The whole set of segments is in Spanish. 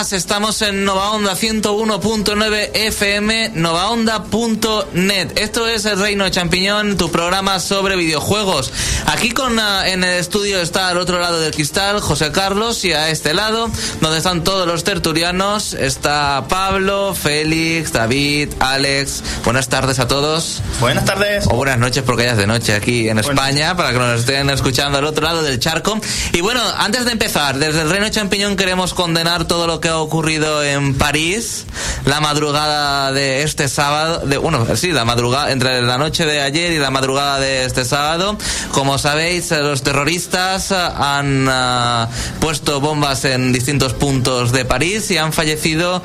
Más, estamos en Nova Onda 101.9 FM, novaonda.net. Esto es El Reino Champiñón, tu programa sobre videojuegos. Aquí con ah, en el estudio está al otro lado del cristal José Carlos y a este lado, donde están todos los tertulianos, está Pablo, Félix, David, Alex. Buenas tardes a todos. Buenas tardes. O buenas noches porque ya es de noche aquí en España, para que nos estén escuchando al otro lado del charco. Y bueno, antes de empezar, desde el Reino Champiñón queremos condenar todo lo que ha ocurrido en París la madrugada de este sábado, de, bueno, sí, la madrugada, entre la noche de ayer y la madrugada de este sábado. Como sabéis, eh, los terroristas eh, han uh, puesto bombas en distintos puntos de París y han fallecido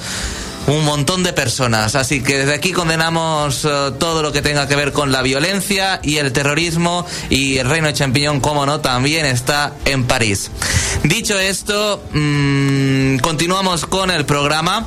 un montón de personas. Así que desde aquí condenamos uh, todo lo que tenga que ver con la violencia y el terrorismo y el reino de champiñón, como no, también está en París. Dicho esto, mmm, continuamos con el programa.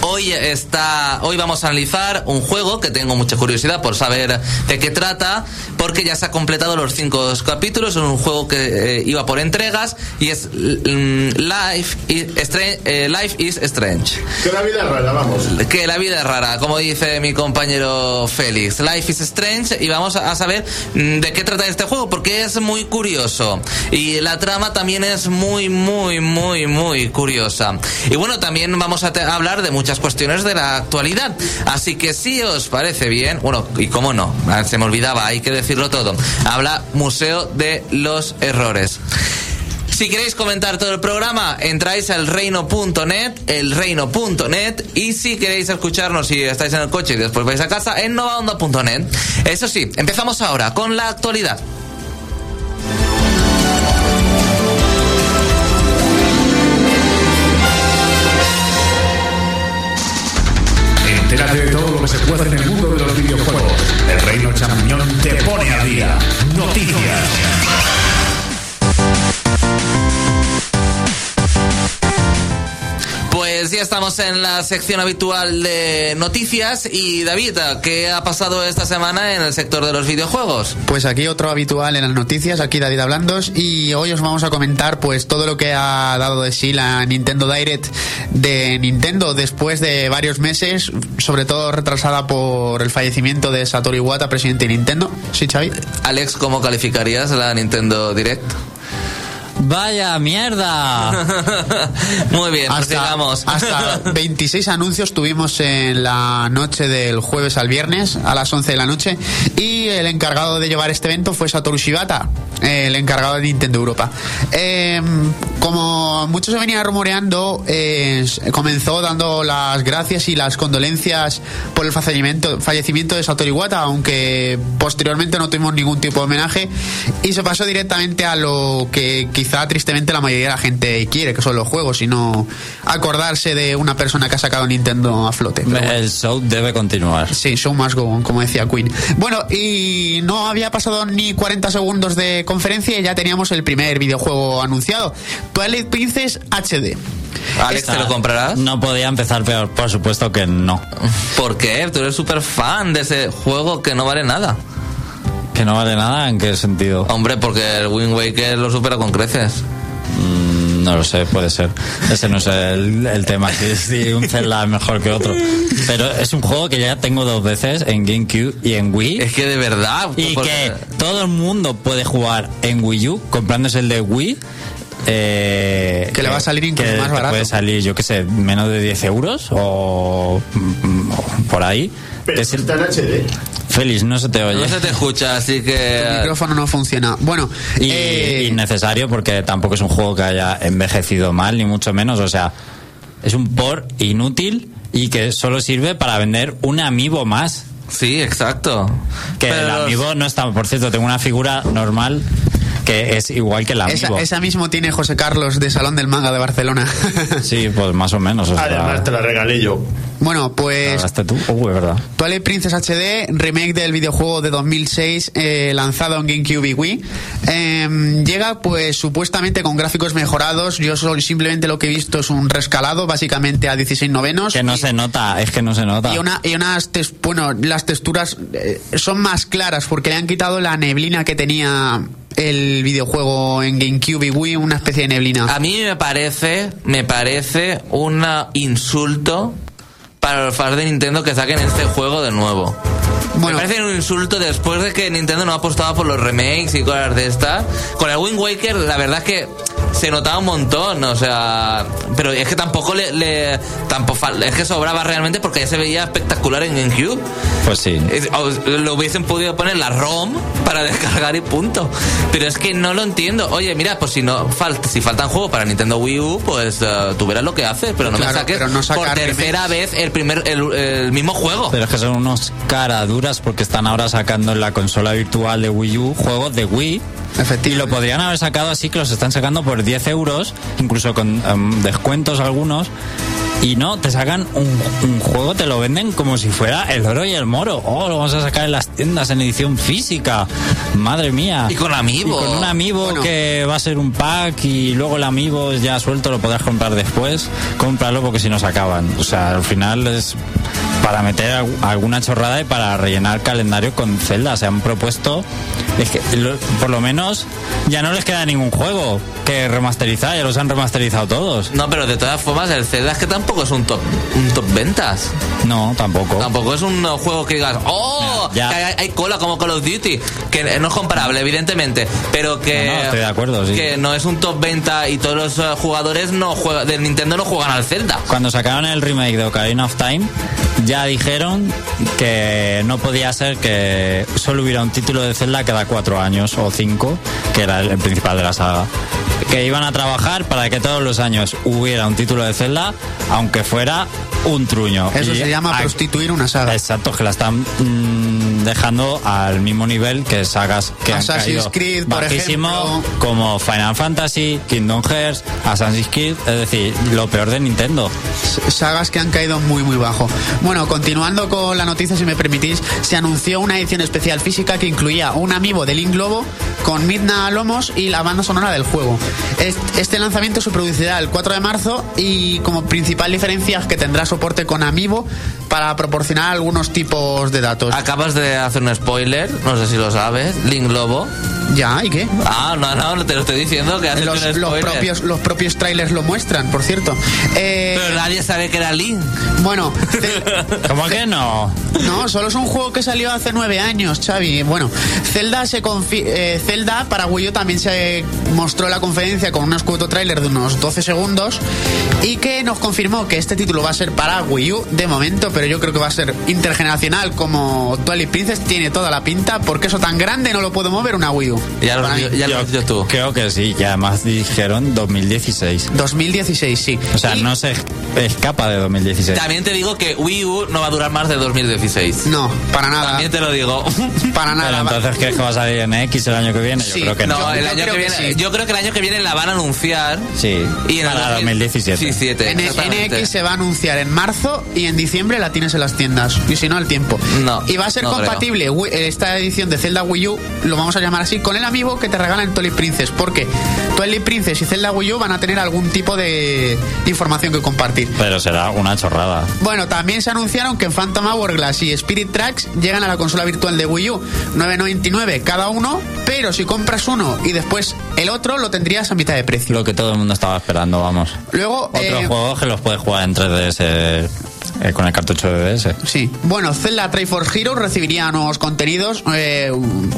Hoy está, hoy vamos a analizar un juego que tengo mucha curiosidad por saber de qué trata, porque ya se ha completado los cinco capítulos. Es un juego que eh, iba por entregas y es mm, Life, is Strange, eh, Life is Strange. Que la vida es rara, vamos. Que la vida es rara, como dice mi compañero Félix. Life is Strange y vamos a saber mm, de qué trata este juego, porque es muy curioso. Y la trama también es muy, muy, muy, muy curiosa. Y bueno, también vamos a hablar de muchas cuestiones de la actualidad. Así que si os parece bien, bueno, y cómo no, se me olvidaba, hay que decirlo todo. Habla Museo de los Errores. Si queréis comentar todo el programa, entráis al reino.net, elreino.net, y si queréis escucharnos si estáis en el coche y después vais a casa, en novaonda.net. Eso sí, empezamos ahora con la actualidad. El estamos en la sección habitual de noticias y David, ¿qué ha pasado esta semana en el sector de los videojuegos? Pues aquí otro habitual en las noticias, aquí David Hablandos y hoy os vamos a comentar pues todo lo que ha dado de sí la Nintendo Direct de Nintendo después de varios meses, sobre todo retrasada por el fallecimiento de Satoru Iwata, presidente de Nintendo. ¿Sí, Xavi? Alex, ¿cómo calificarías la Nintendo Direct? Vaya mierda. Muy bien, pues hasta, sigamos. hasta 26 anuncios tuvimos en la noche del jueves al viernes a las 11 de la noche y el encargado de llevar este evento fue Satoru Shibata, el encargado de Nintendo Europa. Eh, como mucho se venía rumoreando, eh, comenzó dando las gracias y las condolencias por el fallecimiento, fallecimiento de Satoru Iwata, aunque posteriormente no tuvimos ningún tipo de homenaje y se pasó directamente a lo que quizá tristemente la mayoría de la gente quiere, que son los juegos, y no acordarse de una persona que ha sacado Nintendo a flote. Bueno. El show debe continuar. Sí, show must go on, como decía Queen. Bueno, y no había pasado ni 40 segundos de conferencia y ya teníamos el primer videojuego anunciado. Twilight Princess HD. Alex, ¿te lo comprarás? No podía empezar peor, por supuesto que no. ¿Por qué? Tú eres súper fan de ese juego que no vale nada. ¿Que no vale nada? ¿En qué sentido? Hombre, porque el Wind Waker lo supera con creces. Mm, no lo sé, puede ser. Ese no es el, el tema, si un Zelda es mejor que otro. Pero es un juego que ya tengo dos veces en GameCube y en Wii. Es que de verdad. Y porque- que todo el mundo puede jugar en Wii U comprándose el de Wii. eh, Que le va a salir incluso que más barato. Puede salir, yo qué sé, menos de 10 euros o, mm, o por ahí. Pero Es el- está en HD. Félix, no se te oye. No se te escucha, así El que. micrófono no funciona. Bueno, Y eh, innecesario porque tampoco es un juego que haya envejecido mal, ni mucho menos. O sea, es un por inútil y que solo sirve para vender un amiibo más. Sí, exacto. Que Pero el amiibo no está, por cierto, tengo una figura normal que es igual que el amiibo. esa, esa mismo tiene José Carlos de Salón del Manga de Barcelona. Sí, pues más o menos. O sea, Además, te la regalé yo. bueno, pues ¿Pagaste tú? Es verdad. Twilight Princess HD, remake del videojuego de 2006 eh, lanzado en GameCube y Wii. Eh, llega pues supuestamente con gráficos mejorados. Yo solo, simplemente lo que he visto es un rescalado, básicamente a 16 novenos. Que no Y- se nota, es que no se nota. y, una, y unas, tes- bueno, las texturas eh, son más claras porque le han quitado la neblina que tenía el videojuego en GameCube y Wii una especie de neblina. A mí me parece, me parece un insulto para los fans de Nintendo que saquen este juego de nuevo. Bueno. Me parece un insulto después de que Nintendo no ha apostado por los remakes y cosas de estas. Con el Wind Waker, la verdad es que se notaba un montón, o sea, pero es que tampoco le, le- tampoco fal- es que sobraba realmente porque ya se veía espectacular en GameCube. Pues sí. Es- o- lo hubiesen podido poner la ROM para descargar y punto. Pero es que no lo entiendo. Oye, mira, pues si no falta, si faltan juegos para Nintendo Wii U, pues eh, tú verás lo que haces, pero no Claro, me saques no por tercera vez el primer el, el mismo juego. Pero es que son unos caraduras porque están ahora sacando en la consola virtual de Wii U juegos de Wii. Y Efectivamente. lo podrían haber sacado así que los están sacando por 10 euros, incluso con em, descuentos algunos. Y no, te sacan un, un juego, te lo venden como si fuera el oro y el moro. Oh, lo vamos a sacar en las tiendas en edición física. Madre mía. Y con amiibo. Y con un amiibo Bueno. que va a ser un pack y luego el amiibo ya suelto lo podrás comprar después. Cómpralo porque si no se acaban. O sea, al final es para meter al- alguna chorrada y para rellenar calendario con Zelda. Se han propuesto, es que por lo menos ya no les queda ningún juego que remasterizar, ya los han remasterizado todos. No, pero de todas formas el Zelda es que tampoco es un top un top ventas. No, tampoco. Tampoco es un juego que digas, ¡oh! Ya. Que hay, hay cola como Call of Duty. Que no es comparable, evidentemente. Pero que. No, no, estoy de acuerdo, sí. Que no es un top venta y todos los eh, jugadores no juegan, del Nintendo no juegan al Zelda. Cuando sacaron el remake de Ocarina of Time, ya dijeron que no podía ser que solo hubiera un título de Zelda cada cuatro años o cinco, que era el principal de la saga. Que iban a trabajar para que todos los años hubiera un título de Zelda, aunque fuera un truño. Eso Y se llama a- prostituir una saga. Exacto, que la están mm, dejando al mismo nivel que sagas que Assassin's han caído Creed, por bajísimo, ejemplo. como Final Fantasy, Kingdom Hearts, Assassin's Creed, es decir, lo peor de Nintendo. sagas que han caído muy muy bajo. Bueno, continuando con la noticia, si me permitís, se anunció una edición especial física que incluía un amiibo de Link Globo con Midna Lomos y la banda sonora del juego. Est- Este lanzamiento se producirá el 4 de marzo y como principal diferencia es que tendrá soporte con amiibo para proporcionar algunos tipos de datos. Acabas de hacer un spoiler, no sé si lo sabes. Link Lobo. Ya, ¿y qué? Ah, no, no, no te lo estoy diciendo que hecho Los, los propios, los propios trailers lo muestran, por cierto. Eh, Pero nadie sabe que era Link. bueno, te- ¿Cómo que no? No, solo es un juego que salió hace nueve años, Xavi. Bueno, Zelda se confi- eh, Zelda para Wii U también se mostró en la conferencia con un escueto tráiler de unos 12 segundos y que nos confirmó que este título va a ser para Wii U de momento, pero yo creo que va a ser intergeneracional como Twilight Princess tiene toda la pinta porque eso tan grande no lo puedo mover una Wii U. Ya lo, mí. ya lo tú. Creo que sí, y además dijeron 2016. 2016, sí. O sea, Y- no se escapa de 2016. También te digo que Wii U no va a durar más de 2016. No, para nada. También te lo digo. Para nada. Pero entonces, ¿crees que va a salir en X el año que viene? Yo Sí, creo que no. No, el Yo año creo que que viene, sí. yo creo que el año que viene la van a anunciar. Sí, Y en para 2017. 2017, En. NX se va a anunciar en marzo y en diciembre la tienes en las tiendas. Y si no, el tiempo. No, Y va a ser no creo. compatible Wii- esta edición de Zelda Wii U, lo vamos a llamar así, con el amigo que te regalan Twilight Princess. Porque Twilight Princess y Zelda Wii U van a tener algún tipo de información que compartir. Pero será una chorrada. Bueno, también se anunciaron que Phantom Hourglass y Spirit Tracks llegan a la consola virtual de Wii U. 9.99 cada uno, pero si compras uno y después el otro, lo tendrías a mitad de precio. Lo que todo el mundo estaba esperando, vamos. Luego, Otros eh, juegos que los puedes jugar en 3DS eh, con el cartucho de DS. Sí. Bueno, Zelda Triforce Heroes recibiría nuevos contenidos, eh,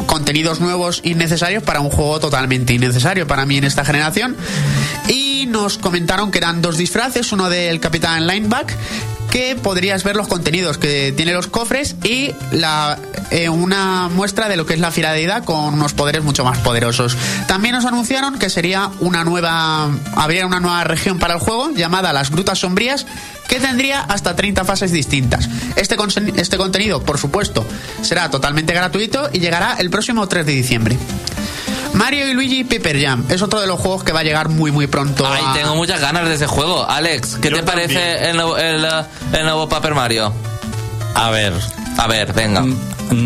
contenidos nuevos innecesarios para un juego totalmente innecesario para mí en esta generación. Y nos comentaron que eran dos disfraces, uno del Capitán Lineback que podrías ver los contenidos que tiene los cofres y la, eh, una muestra de lo que es la fiera deidad con unos poderes mucho más poderosos. También nos anunciaron que sería una nueva, habría una nueva región para el juego llamada las Grutas Sombrías que tendría hasta 30 fases distintas. Este, este contenido, por supuesto, será totalmente gratuito y llegará el próximo 3 de diciembre. Mario y Luigi Paper Jam es otro de los juegos que va a llegar muy muy pronto. Ay, a- tengo muchas ganas de ese juego. Alex, ¿qué Yo te parece el nuevo, el, eh, el nuevo Paper Mario? A ver, A ver, venga. Mm,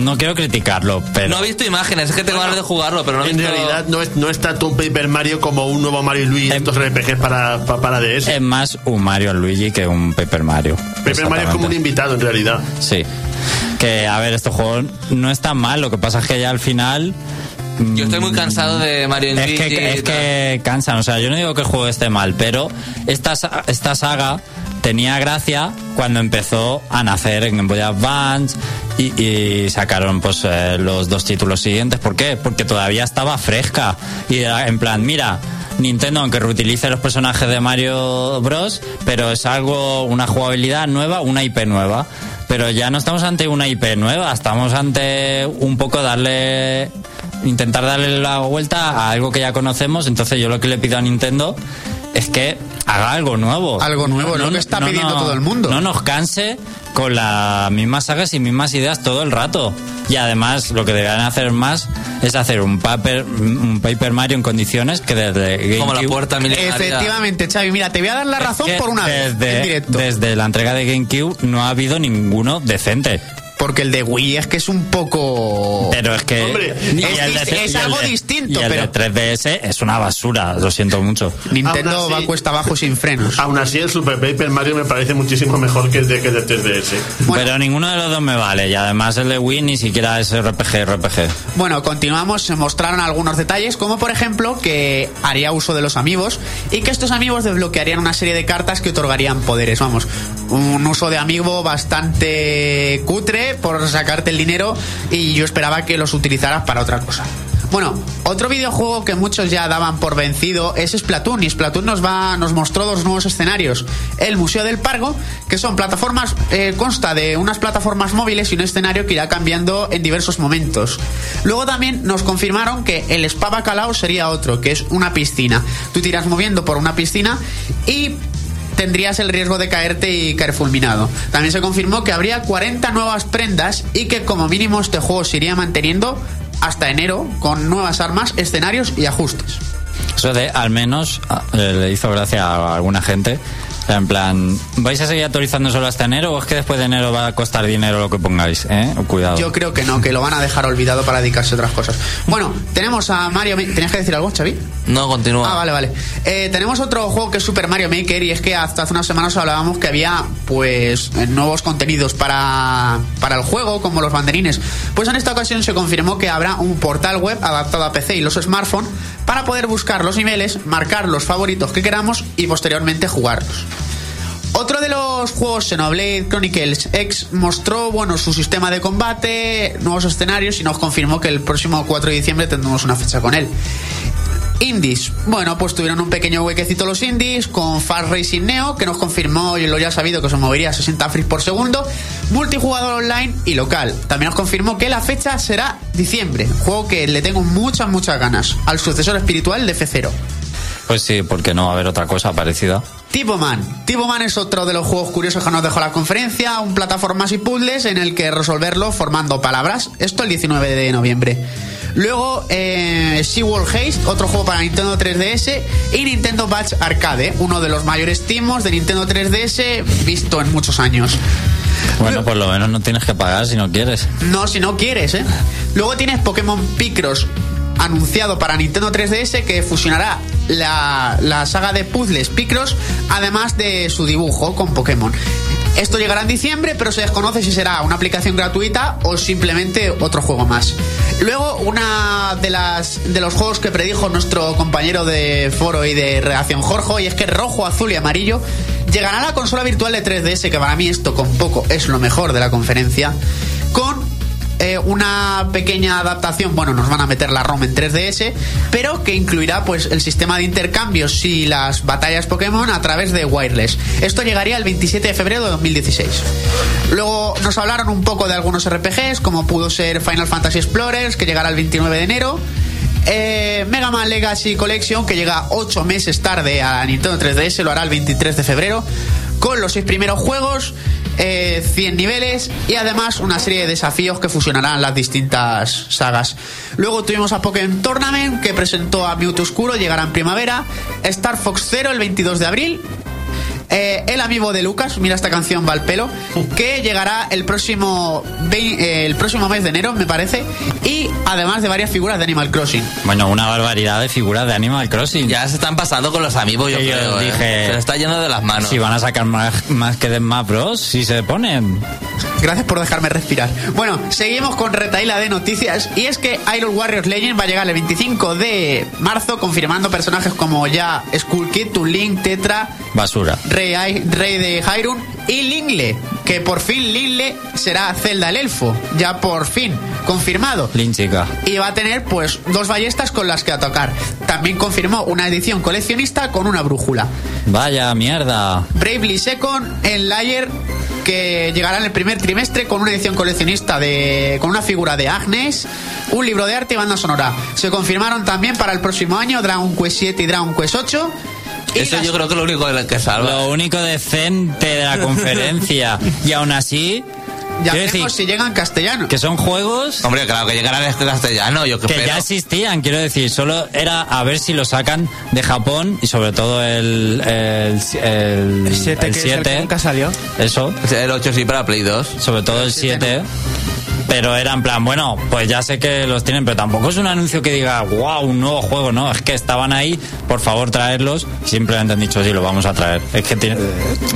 no quiero criticarlo, pero No he visto imágenes, es que tengo ganas de jugarlo, pero no he En visto... realidad no es, no es tanto un Paper Mario como un nuevo Mario y Luigi, Em- estos RPGs para, para, para DS. es más un Mario Luigi que un Paper Mario. Paper Mario es como un invitado en realidad. Sí. Que, a ver, este juego no es tan mal. Lo que pasa es que ya al final Yo estoy muy cansado de Mario Es que, y es que cansan, o sea, yo no digo que el juego esté mal, pero esta, esta saga tenía gracia cuando empezó a nacer en Game Boy Advance y, y sacaron pues eh, los dos títulos siguientes. ¿Por qué? Porque todavía estaba fresca y era en plan, mira, Nintendo aunque reutilice los personajes de Mario Bros, pero es algo, una jugabilidad nueva, una IP nueva. Pero ya no estamos ante una IP nueva, estamos ante un poco darle intentar darle la vuelta a algo que ya conocemos. Entonces yo lo que le pido a Nintendo es que haga algo nuevo. Algo nuevo, lo que está pidiendo todo el mundo. No nos canse con las mismas sagas y mismas ideas todo el rato. Y además lo que deberían hacer más es hacer un paper, un Paper Mario en condiciones que desde Como la GameCube- puerta milenaria. Efectivamente, Xavi, mira, te voy a dar la razón que por una vez, desde, en directo. desde la entrega de GameCube no ha habido ninguno decente. Porque el de Wii es que es un poco... Pero es que. Hombre, y es el de- dis- es y el algo de- distinto, Y el pero- de 3DS es una basura, lo siento mucho. Nintendo así- va cuesta abajo sin frenos. Aún así, el Super Paper Mario me parece muchísimo mejor que el de, que el de 3DS. Bueno. Pero ninguno de los dos me vale. Y además el de Wii ni siquiera es RPG, RPG. Bueno, continuamos, se mostraron algunos detalles, como por ejemplo que haría uso de los amigos y que estos amigos desbloquearían una serie de cartas que otorgarían poderes. Vamos, un uso de amigo bastante cutre por sacarte el dinero y yo esperaba que los utilizaras para otra cosa. Bueno, otro videojuego que muchos ya daban por vencido es Splatoon y Splatoon nos va nos mostró dos nuevos escenarios. El Museo del Pargo, que son plataformas eh, consta de unas plataformas móviles y un escenario que irá cambiando en diversos momentos. Luego también nos confirmaron que el Spa Bacalao sería otro, que es una piscina. Tú te irás moviendo por una piscina y tendrías el riesgo de caerte y caer fulminado. También se confirmó que habría 40 nuevas prendas y que como mínimo este juego se iría manteniendo hasta enero con nuevas armas, escenarios y ajustes. Eso de al menos ah, eh, le hizo gracia a alguna gente. En plan, ¿vais a seguir actualizando solo hasta enero o es que después de enero va a costar dinero lo que pongáis? ¿Eh? Cuidado. Yo creo que no, que lo van a dejar olvidado para dedicarse a otras cosas. Bueno, tenemos a Mario... Ma- ¿Tenías que decir algo, Xavi? No, continúa. Ah, vale, vale. Eh, tenemos otro juego que es Super Mario Maker y es que hasta hace unas semanas hablábamos que había pues eh, nuevos contenidos para, para el juego, como los banderines. Pues en esta ocasión se confirmó que habrá un portal web adaptado a PC y los smartphones para poder buscar los niveles, marcar los favoritos que queramos y posteriormente jugarlos. Otro de los juegos, Xenoblade Chronicles X, mostró bueno, su sistema de combate, nuevos escenarios y nos confirmó que el próximo 4 de diciembre tendremos una fecha con él. Indies. Bueno, pues tuvieron un pequeño huequecito los indies con Fast Racing Neo, que nos confirmó y lo ya sabido que se movería a 60 frames por segundo, multijugador online y local. También nos confirmó que la fecha será diciembre, juego que le tengo muchas, muchas ganas, al sucesor espiritual de F0. Pues sí, porque no va a haber otra cosa parecida. Tipo Man. Tipo Man es otro de los juegos curiosos que nos dejó la conferencia, un plataformas y puzzles en el que resolverlo formando palabras. Esto el 19 de noviembre. Luego, eh, SeaWorld Haste, otro juego para Nintendo 3DS, y Nintendo Batch Arcade, uno de los mayores timos de Nintendo 3DS visto en muchos años. Bueno, por lo menos no tienes que pagar si no quieres. No, si no quieres, ¿eh? Luego tienes Pokémon Picross anunciado para Nintendo 3DS que fusionará la, la saga de puzzles Picross además de su dibujo con Pokémon. Esto llegará en diciembre, pero se desconoce si será una aplicación gratuita o simplemente otro juego más. Luego, una de las de los juegos que predijo nuestro compañero de foro y de redacción Jorge, y es que rojo, azul y amarillo llegará a la consola virtual de 3DS, que para mí esto con poco es lo mejor de la conferencia, con eh, una pequeña adaptación, bueno, nos van a meter la ROM en 3DS, pero que incluirá pues el sistema de intercambios y las batallas Pokémon a través de wireless. Esto llegaría el 27 de febrero de 2016. Luego nos hablaron un poco de algunos RPGs, como pudo ser Final Fantasy Explorers, que llegará el 29 de enero. Eh, Mega Man Legacy Collection, que llega 8 meses tarde a Nintendo 3DS, lo hará el 23 de febrero, con los 6 primeros juegos, eh, 100 niveles y además una serie de desafíos que fusionarán las distintas sagas. Luego tuvimos a Pokémon Tournament, que presentó a Mewtwo Oscuro, llegará en primavera, Star Fox Zero el 22 de abril, eh, el amigo de Lucas, mira esta canción va al pelo, que llegará el próximo, eh, el próximo mes de enero, me parece, y además de varias figuras de Animal Crossing. Bueno, una barbaridad de figuras de Animal Crossing. Ya se están pasando con los amigos, yo Que yo creo. ¿eh? dije- Se le está yendo de las manos. Si van a sacar más, más que de más Bros, si se ponen. Gracias por dejarme respirar. Bueno, seguimos con retaila de noticias y es que Iron Warriors Legend va a llegar el 25 de marzo confirmando personajes como ya Skull Kid, Toon Link, Tetra, Basura. Rey, Rey de Hyrule y Lingle, que por fin Lingle será Zelda el Elfo, ya por fin confirmado. Lin chica. Y va a tener pues dos ballestas con las que atacar. También confirmó una edición coleccionista con una brújula. Vaya mierda. Bravely Second en Layer que llegará en el primer trimestre con una edición coleccionista de con una figura de Agnes, un libro de arte y banda sonora. Se confirmaron también para el próximo año Dragon Quest 7 y Dragon Quest 8. Y Eso las- yo creo que es lo único que salva. Lo único decente de la conferencia. Y aún así, ya quiero veremos decir si llegan castellano. que son juegos Hombre, claro, que llegará en castellano, yo que que espero. ya existían, quiero decir, solo era a ver si lo sacan de Japón y sobre todo el el, el, El 7 el el que 7. nunca salió. Eso, El 8 sí para Play 2. sobre todo el 7. Pero era en plan, bueno, pues ya sé que los tienen, pero tampoco es un anuncio que diga, wow, un nuevo juego, no, es que estaban ahí, por favor traerlos, simplemente han dicho, sí, lo vamos a traer. Es que, tiene-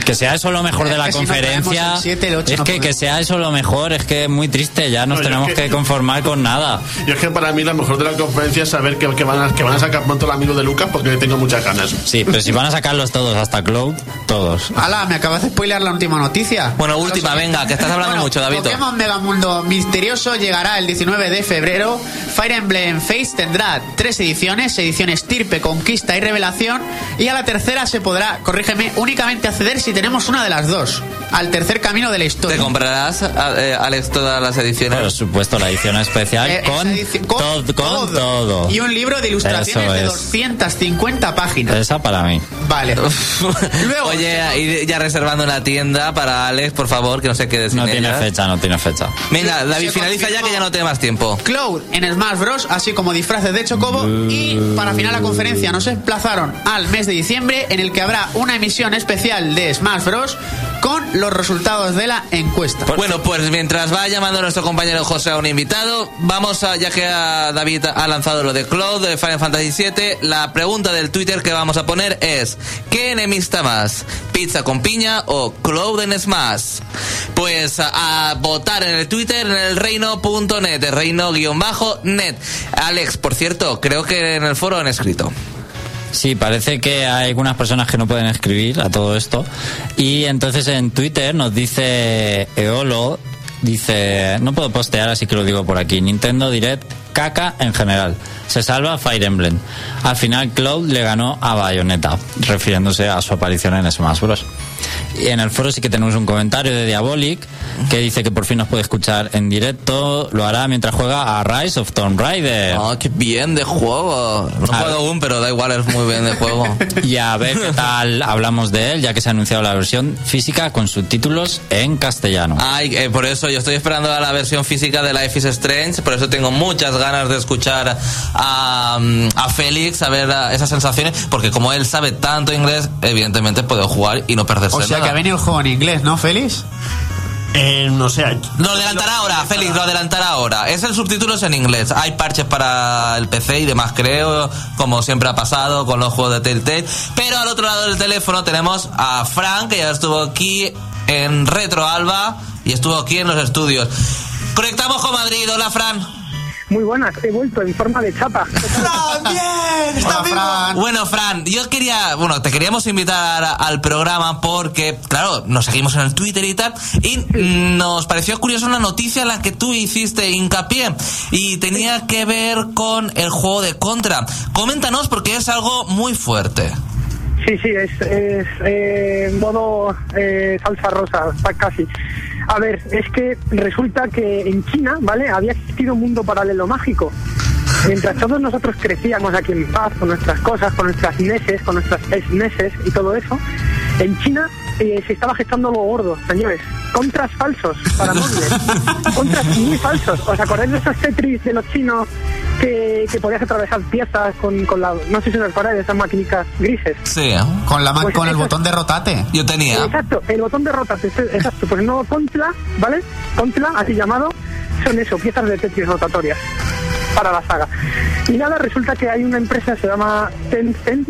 que sea eso lo mejor de la que si no conferencia, traemos el 7, el 8 es no que, podemos. que sea eso lo mejor, es que es muy triste, ya nos No, tenemos es que- que conformar con nada. Yo es que para mí la mejor de la conferencia es saber que, que van, a, que van a sacar pronto el amigo de Lucas porque le tengo muchas ganas. Sí, pero si van a sacarlos todos, hasta Cloud, todos. Ala, me acabas de spoilear la última noticia. Bueno, última, venga, que estás hablando Bueno, mucho, David. Pokémon Megamundo Misterioso llegará el 19 de febrero. Fire Emblem Face tendrá tres ediciones: edición Estirpe, Conquista y Revelación. Y a la tercera se podrá, corrígeme, únicamente acceder si tenemos una de las dos. Al tercer camino de la ¿Te historia. comprarás, a- eh, Alex, todas las ediciones? Por supuesto, la edición especial Eh, con, edición- todo, con todo. Y un libro de ilustraciones Eso de es. 250 páginas. Esa para mí. Vale. Luego, Oye, ir ya reservando una tienda para Alex, por favor, que no se quede sin No tiene ella. fecha, no tiene fecha. Venga, David, finaliza ya que ya no tiene más tiempo. Cloud en Smash Bros, así como disfraces de Chocobo. Y para final la conferencia nos emplazaron al mes de diciembre, en el que habrá una emisión especial de Smash Bros con los resultados de la encuesta. Bueno, pues mientras va llamando nuestro compañero José a un invitado, vamos a, ya que a David ha lanzado lo de Cloud de Final Fantasy VII, la pregunta del Twitter que vamos a poner es, ¿qué enemista más? ¿Pizza con piña o Cloud en Smash? Pues a, a votar en el Twitter en el reino.net, el reino-net. Alex, por cierto, creo que en el foro han escrito. Sí, parece que hay algunas personas que no pueden escribir a todo esto. Y entonces en Twitter nos dice Eolo, dice, no puedo postear, así que lo digo por aquí. Nintendo Direct, caca en general. Se salva Fire Emblem. Al final Cloud le ganó a Bayonetta, refiriéndose a su aparición en Smash Bros. Y en el foro sí que tenemos un comentario de Diabolic que dice que por fin nos puede escuchar en directo. Lo hará mientras juega a Rise of Tomb Raider. Oh, qué bien de juego. No A puedo ver. aún, pero da igual, es muy bien de juego. Y a ver qué tal hablamos de él, ya que se ha anunciado la versión física con subtítulos en castellano. Ay, eh, por eso yo estoy esperando a la versión física de Life is Strange, por eso tengo muchas ganas de escuchar a, mm, a Félix, a ver a esas sensaciones, porque como él sabe tanto inglés, evidentemente puedo jugar y no perderse O sea que nada. ha venido el juego en inglés, ¿no, Félix? Eh, no sé, Lo adelantará ahora, Félix, lo adelantará ahora. Es el subtítulos en inglés. Hay parches para el PC y demás, creo, como siempre ha pasado con los juegos de Telltale. Pero al otro lado del teléfono tenemos a Frank, que ya estuvo aquí en Retro Alba y estuvo aquí en los estudios. Conectamos con Madrid. Hola, Fran. Muy buenas, he vuelto en forma de chapa. Fran. Bueno, Fran, yo quería, bueno, te queríamos invitar a- al programa porque, claro, nos seguimos en el Twitter y tal, y nos pareció curiosa una noticia en la que tú hiciste hincapié y tenía que ver con el juego de Contra. Coméntanos porque es algo muy fuerte. Sí, sí, es, es eh, modo eh, salsa rosa, está casi. A ver, es que resulta que en China, ¿vale? Había existido un mundo paralelo mágico. Mientras todos nosotros crecíamos aquí en paz con nuestras cosas, con nuestras neses, con nuestras neses y todo eso, en China eh, se estaba gestando algo gordo, señores. Contras falsos para móviles. Contras muy falsos. ¿Os acordáis de esos Tetris de los chinos que, que podías atravesar piezas con, con la... No sé si os acordáis de esas maquinitas grises. Sí, Con, la ma- Pues con el botón de rotate. yo tenía. Exacto, el botón de rotas, ese- exacto, pues nuevo Contra, ¿vale? Contra, así llamado, son eso, piezas de Tetris rotatorias para la saga. Y nada, resulta que hay una empresa, se llama Tencent,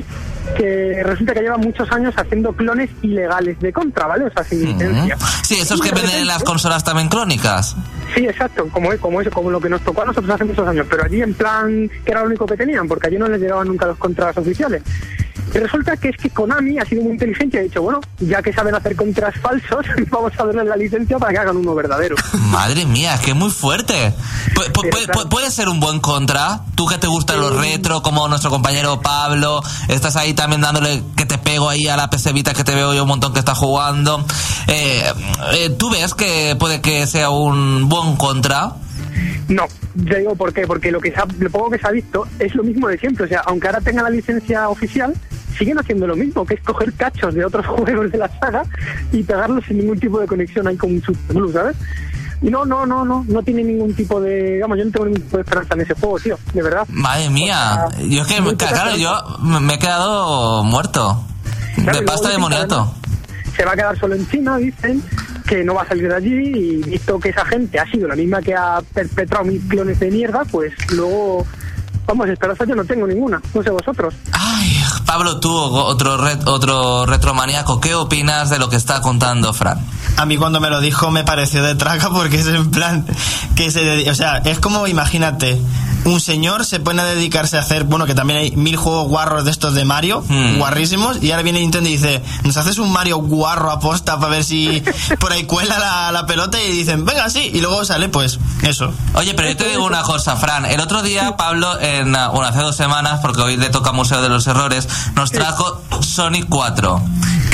que resulta que lleva muchos años haciendo clones ilegales de Contra, ¿vale? O sea, sin licencia. Sí, esos que venden en las consolas también crónicas. Sí, exacto, como, como eso, como lo que nos tocó a nosotros hace muchos años, pero allí en plan que era lo único que tenían, porque allí no les llegaban nunca los contras oficiales. Y resulta que es que Konami ha sido muy inteligente y ha dicho, bueno, ya que saben hacer contras falsos, vamos a darles la licencia para que hagan uno verdadero. Madre mía, es que es muy fuerte. Pu- pu- Pero pu- claro. pu- ¿Puede ser un buen contra? Tú que te gustan los retro, como nuestro compañero Pablo, estás ahí también dándole que te pego ahí a la PC Vita que te veo yo un montón que está jugando. Eh, eh, ¿Tú ves que puede que sea un buen contra? No, te digo por qué, porque lo que se ha- lo poco que se ha visto es lo mismo de siempre, o sea, aunque ahora tenga la licencia oficial, siguen haciendo lo mismo, que es coger cachos de otros juegos de la saga y pegarlos sin ningún tipo de conexión ahí con un superglue, ¿sabes? Y no, no, no, no, no tiene ningún tipo de, digamos, yo no tengo ningún tipo de esperanza en ese juego, tío, de verdad. Madre mía, O sea, yo es que, claro, yo me he quedado muerto. Claro, De pasta demoniato. además Se va a quedar solo en China, dicen, que no va a salir de allí y visto que esa gente ha sido la misma que ha perpetrado mil clones de mierda, pues luego, vamos, esperanza yo no tengo ninguna, no sé vosotros. Ay, Pablo, tú, otro, ret- otro retromaníaco, ¿qué opinas de lo que está contando Fran? A mí cuando me lo dijo me pareció de traca porque es en plan que se o sea, es como imagínate, un señor se pone a dedicarse a hacer, bueno, que también hay mil juegos guarros de estos de Mario, Hmm. guarrísimos, y ahora viene Nintendo y dice, nos haces un Mario guarro aposta para ver si por ahí cuela la, la pelota y dicen, venga, sí, y luego sale pues eso. Oye, pero yo te digo una cosa, Fran. El otro día, Pablo, en, bueno, hace dos semanas, porque hoy le toca Museo de los Errores, nos trajo Sonic 4,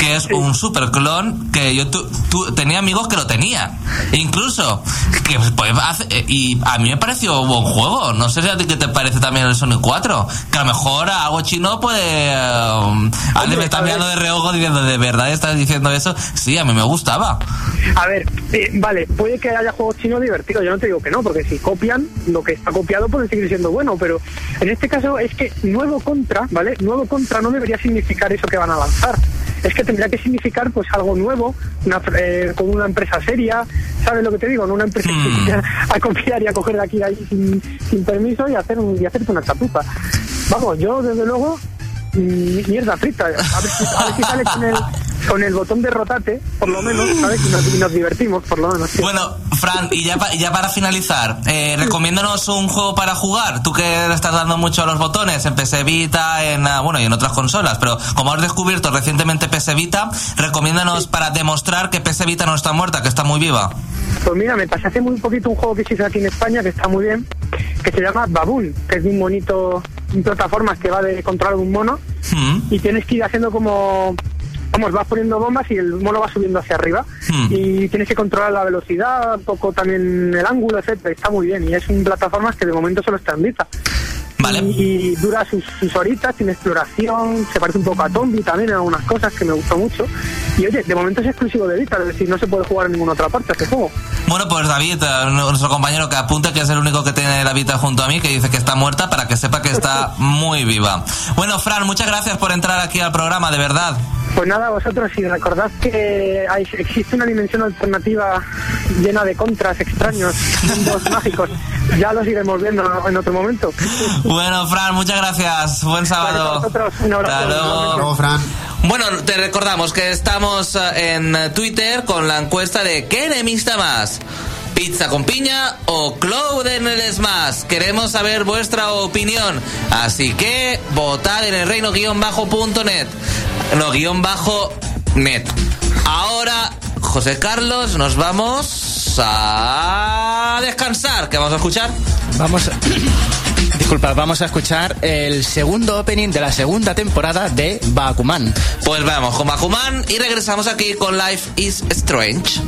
que es un super clon que yo tu- tu- tenía amigos que lo tenían. Incluso, que pues, hace- y a mí me pareció un buen juego. No sé si a ti qué te parece también el Sonic 4. Que a lo mejor algo chino puede... Uh, alguien me está a mirando de reojo diciendo, ¿de verdad estás diciendo eso? Sí, a mí me gustaba. A ver, eh, vale, puede que haya juegos chinos divertidos, yo no te digo que no, porque si copian, lo que está copiado puede seguir siendo bueno, pero en este caso es que nuevo contra, ¿vale? Nuevo contra no debería significar eso que van a lanzar. Es que tendría que significar pues algo nuevo, una, eh, con una empresa seria, ¿sabes lo que te digo? No una empresa que Hmm. a copiar y a coger de aquí y de ahí sin, sin permiso y hacer un, y hacerte una chapuza. Vamos, yo desde luego mm, mierda frita. A ver si, a ver si sale con el, con el botón de rotate, por lo menos, ¿sabes? Y nos, y nos divertimos, por lo menos. sí. Bueno, Fran, y ya, pa- y ya para finalizar, eh, recomiéndanos un juego para jugar. Tú que le estás dando mucho a los botones en PS Vita, en, ah, bueno, y en otras consolas, pero como has descubierto recientemente PS Vita, recomiéndanos para demostrar que PS Vita no está muerta, que está muy viva. Pues mira, me pasé hace muy poquito un juego que se hizo aquí en España, que está muy bien, que se llama Baboon, que es de un monito en plataformas que va de controlar un mono Mm. y tienes que ir haciendo como vamos vas poniendo bombas y el mono va subiendo hacia arriba Hmm. y tienes que controlar la velocidad un poco también el ángulo etcétera está muy bien y es un plataformas que de momento solo está en Vita Vale. y, y dura sus, sus horitas tiene exploración se parece un poco a Tombi también en algunas cosas que me gustó mucho y oye de momento es exclusivo de Vita es decir no se puede jugar en ninguna otra parte este juego Bueno, pues David, eh, nuestro compañero que apunte, que es el único que tiene la Vita junto a mí, que dice que está muerta, para que sepa que está muy viva. Bueno, Fran, muchas gracias por entrar aquí al programa, de verdad. Pues nada, vosotros, si recordad que hay- existe una dimensión alternativa llena de contras extraños, mundos mágicos, ya los iremos viendo en otro momento. Bueno, Fran, muchas gracias. Buen sábado. Vosotros, un abrazo. Hasta luego. Luego, Fran. Bueno, te recordamos que estamos eh, en Twitter con la encuesta de ¿qué enemista más? ¿Pizza con piña o Cloud en el Smash? Queremos saber vuestra opinión. Así que votad en el reino-bajo.net. No, guion bajo net. Ahora, José Carlos, nos vamos a descansar. ¿Qué vamos a escuchar? Vamos a... Disculpa, vamos a escuchar el segundo opening de la segunda temporada de Bakuman. Pues vamos con Bakuman y regresamos aquí con Life is Strange.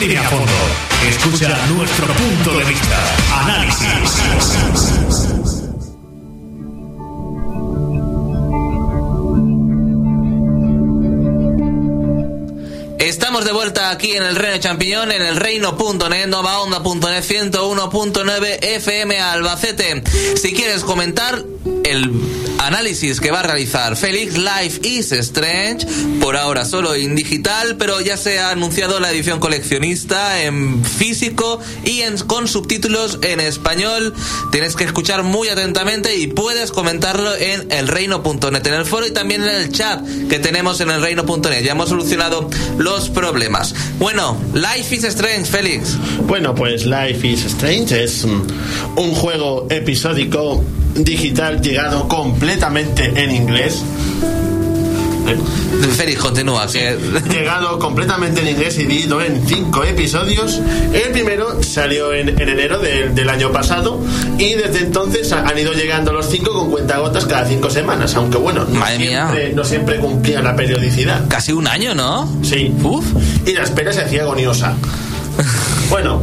Exprime a fondo. Escucha nuestro punto de vista. Análisis. Estamos de vuelta aquí en el Reino Champiñón, en el reino.net, novaonda.net, 101.9 FM Albacete. Si quieres comentar el análisis que va a realizar Félix, Life is Strange, por ahora solo en digital, pero ya se ha anunciado la edición coleccionista en físico y en, con subtítulos en español. Tienes que escuchar muy atentamente y puedes comentarlo en elreino.net, en el foro y también en el chat que tenemos en elreino.net. Ya hemos solucionado los problemas. Bueno, Life is Strange, Félix. Bueno, pues Life is Strange es un juego episódico digital llegado completamente en inglés. Félix, continúa. Que... Llegado completamente en inglés y dividido en cinco episodios. El primero salió en, en enero del, del año pasado y desde entonces han ido llegando los cinco con cuentagotas cada cinco semanas. Aunque bueno, no, Madre mía. siempre, no siempre cumplían la periodicidad. Casi un año, ¿no? Sí. Uf. Y la espera se hacía agoniosa. Bueno,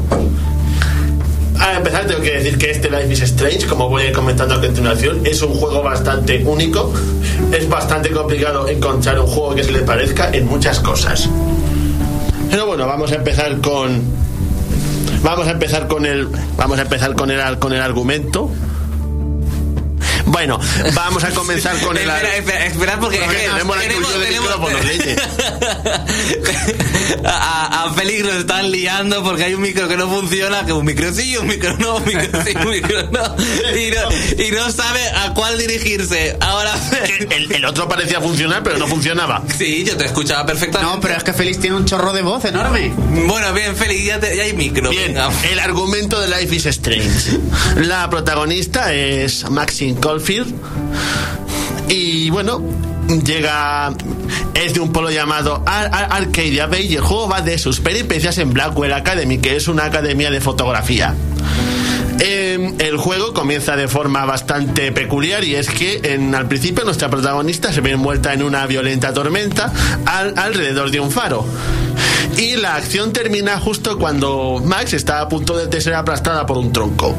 a empezar tengo que decir que este Life is Strange, como voy a ir comentando a continuación, es un juego bastante único. Es bastante complicado encontrar un juego que se le parezca en muchas cosas. Pero bueno, vamos a empezar con vamos a empezar con el vamos a empezar con el con el argumento. Bueno, vamos a comenzar con el Espera, espera, espera, porque que tenemos tenemos- tenemos- a, a Félix lo están liando porque hay un micro que no funciona, que un micro sí, un micro no, un micro sí, un micro no. Y no, y no sabe a cuál dirigirse. Ahora, el, el otro parecía funcionar, pero no funcionaba. sí, yo te escuchaba perfectamente. No, pero es que Félix tiene un chorro de voz enorme. Bueno, bien, Félix, ya, te- ya hay micro. Bien, venga. el argumento de Life is Strange. La protagonista es Maxine Y bueno, llega. Es de un pueblo llamado Ar- Ar- Arcadia Bay y el juego va de sus peripecias en Blackwell Academy, que es una academia de fotografía. Eh, el juego comienza de forma bastante peculiar y es que al principio nuestra protagonista se ve envuelta en una violenta tormenta al- alrededor de un faro. Y la acción termina justo cuando Max está a punto de ser aplastada por un tronco.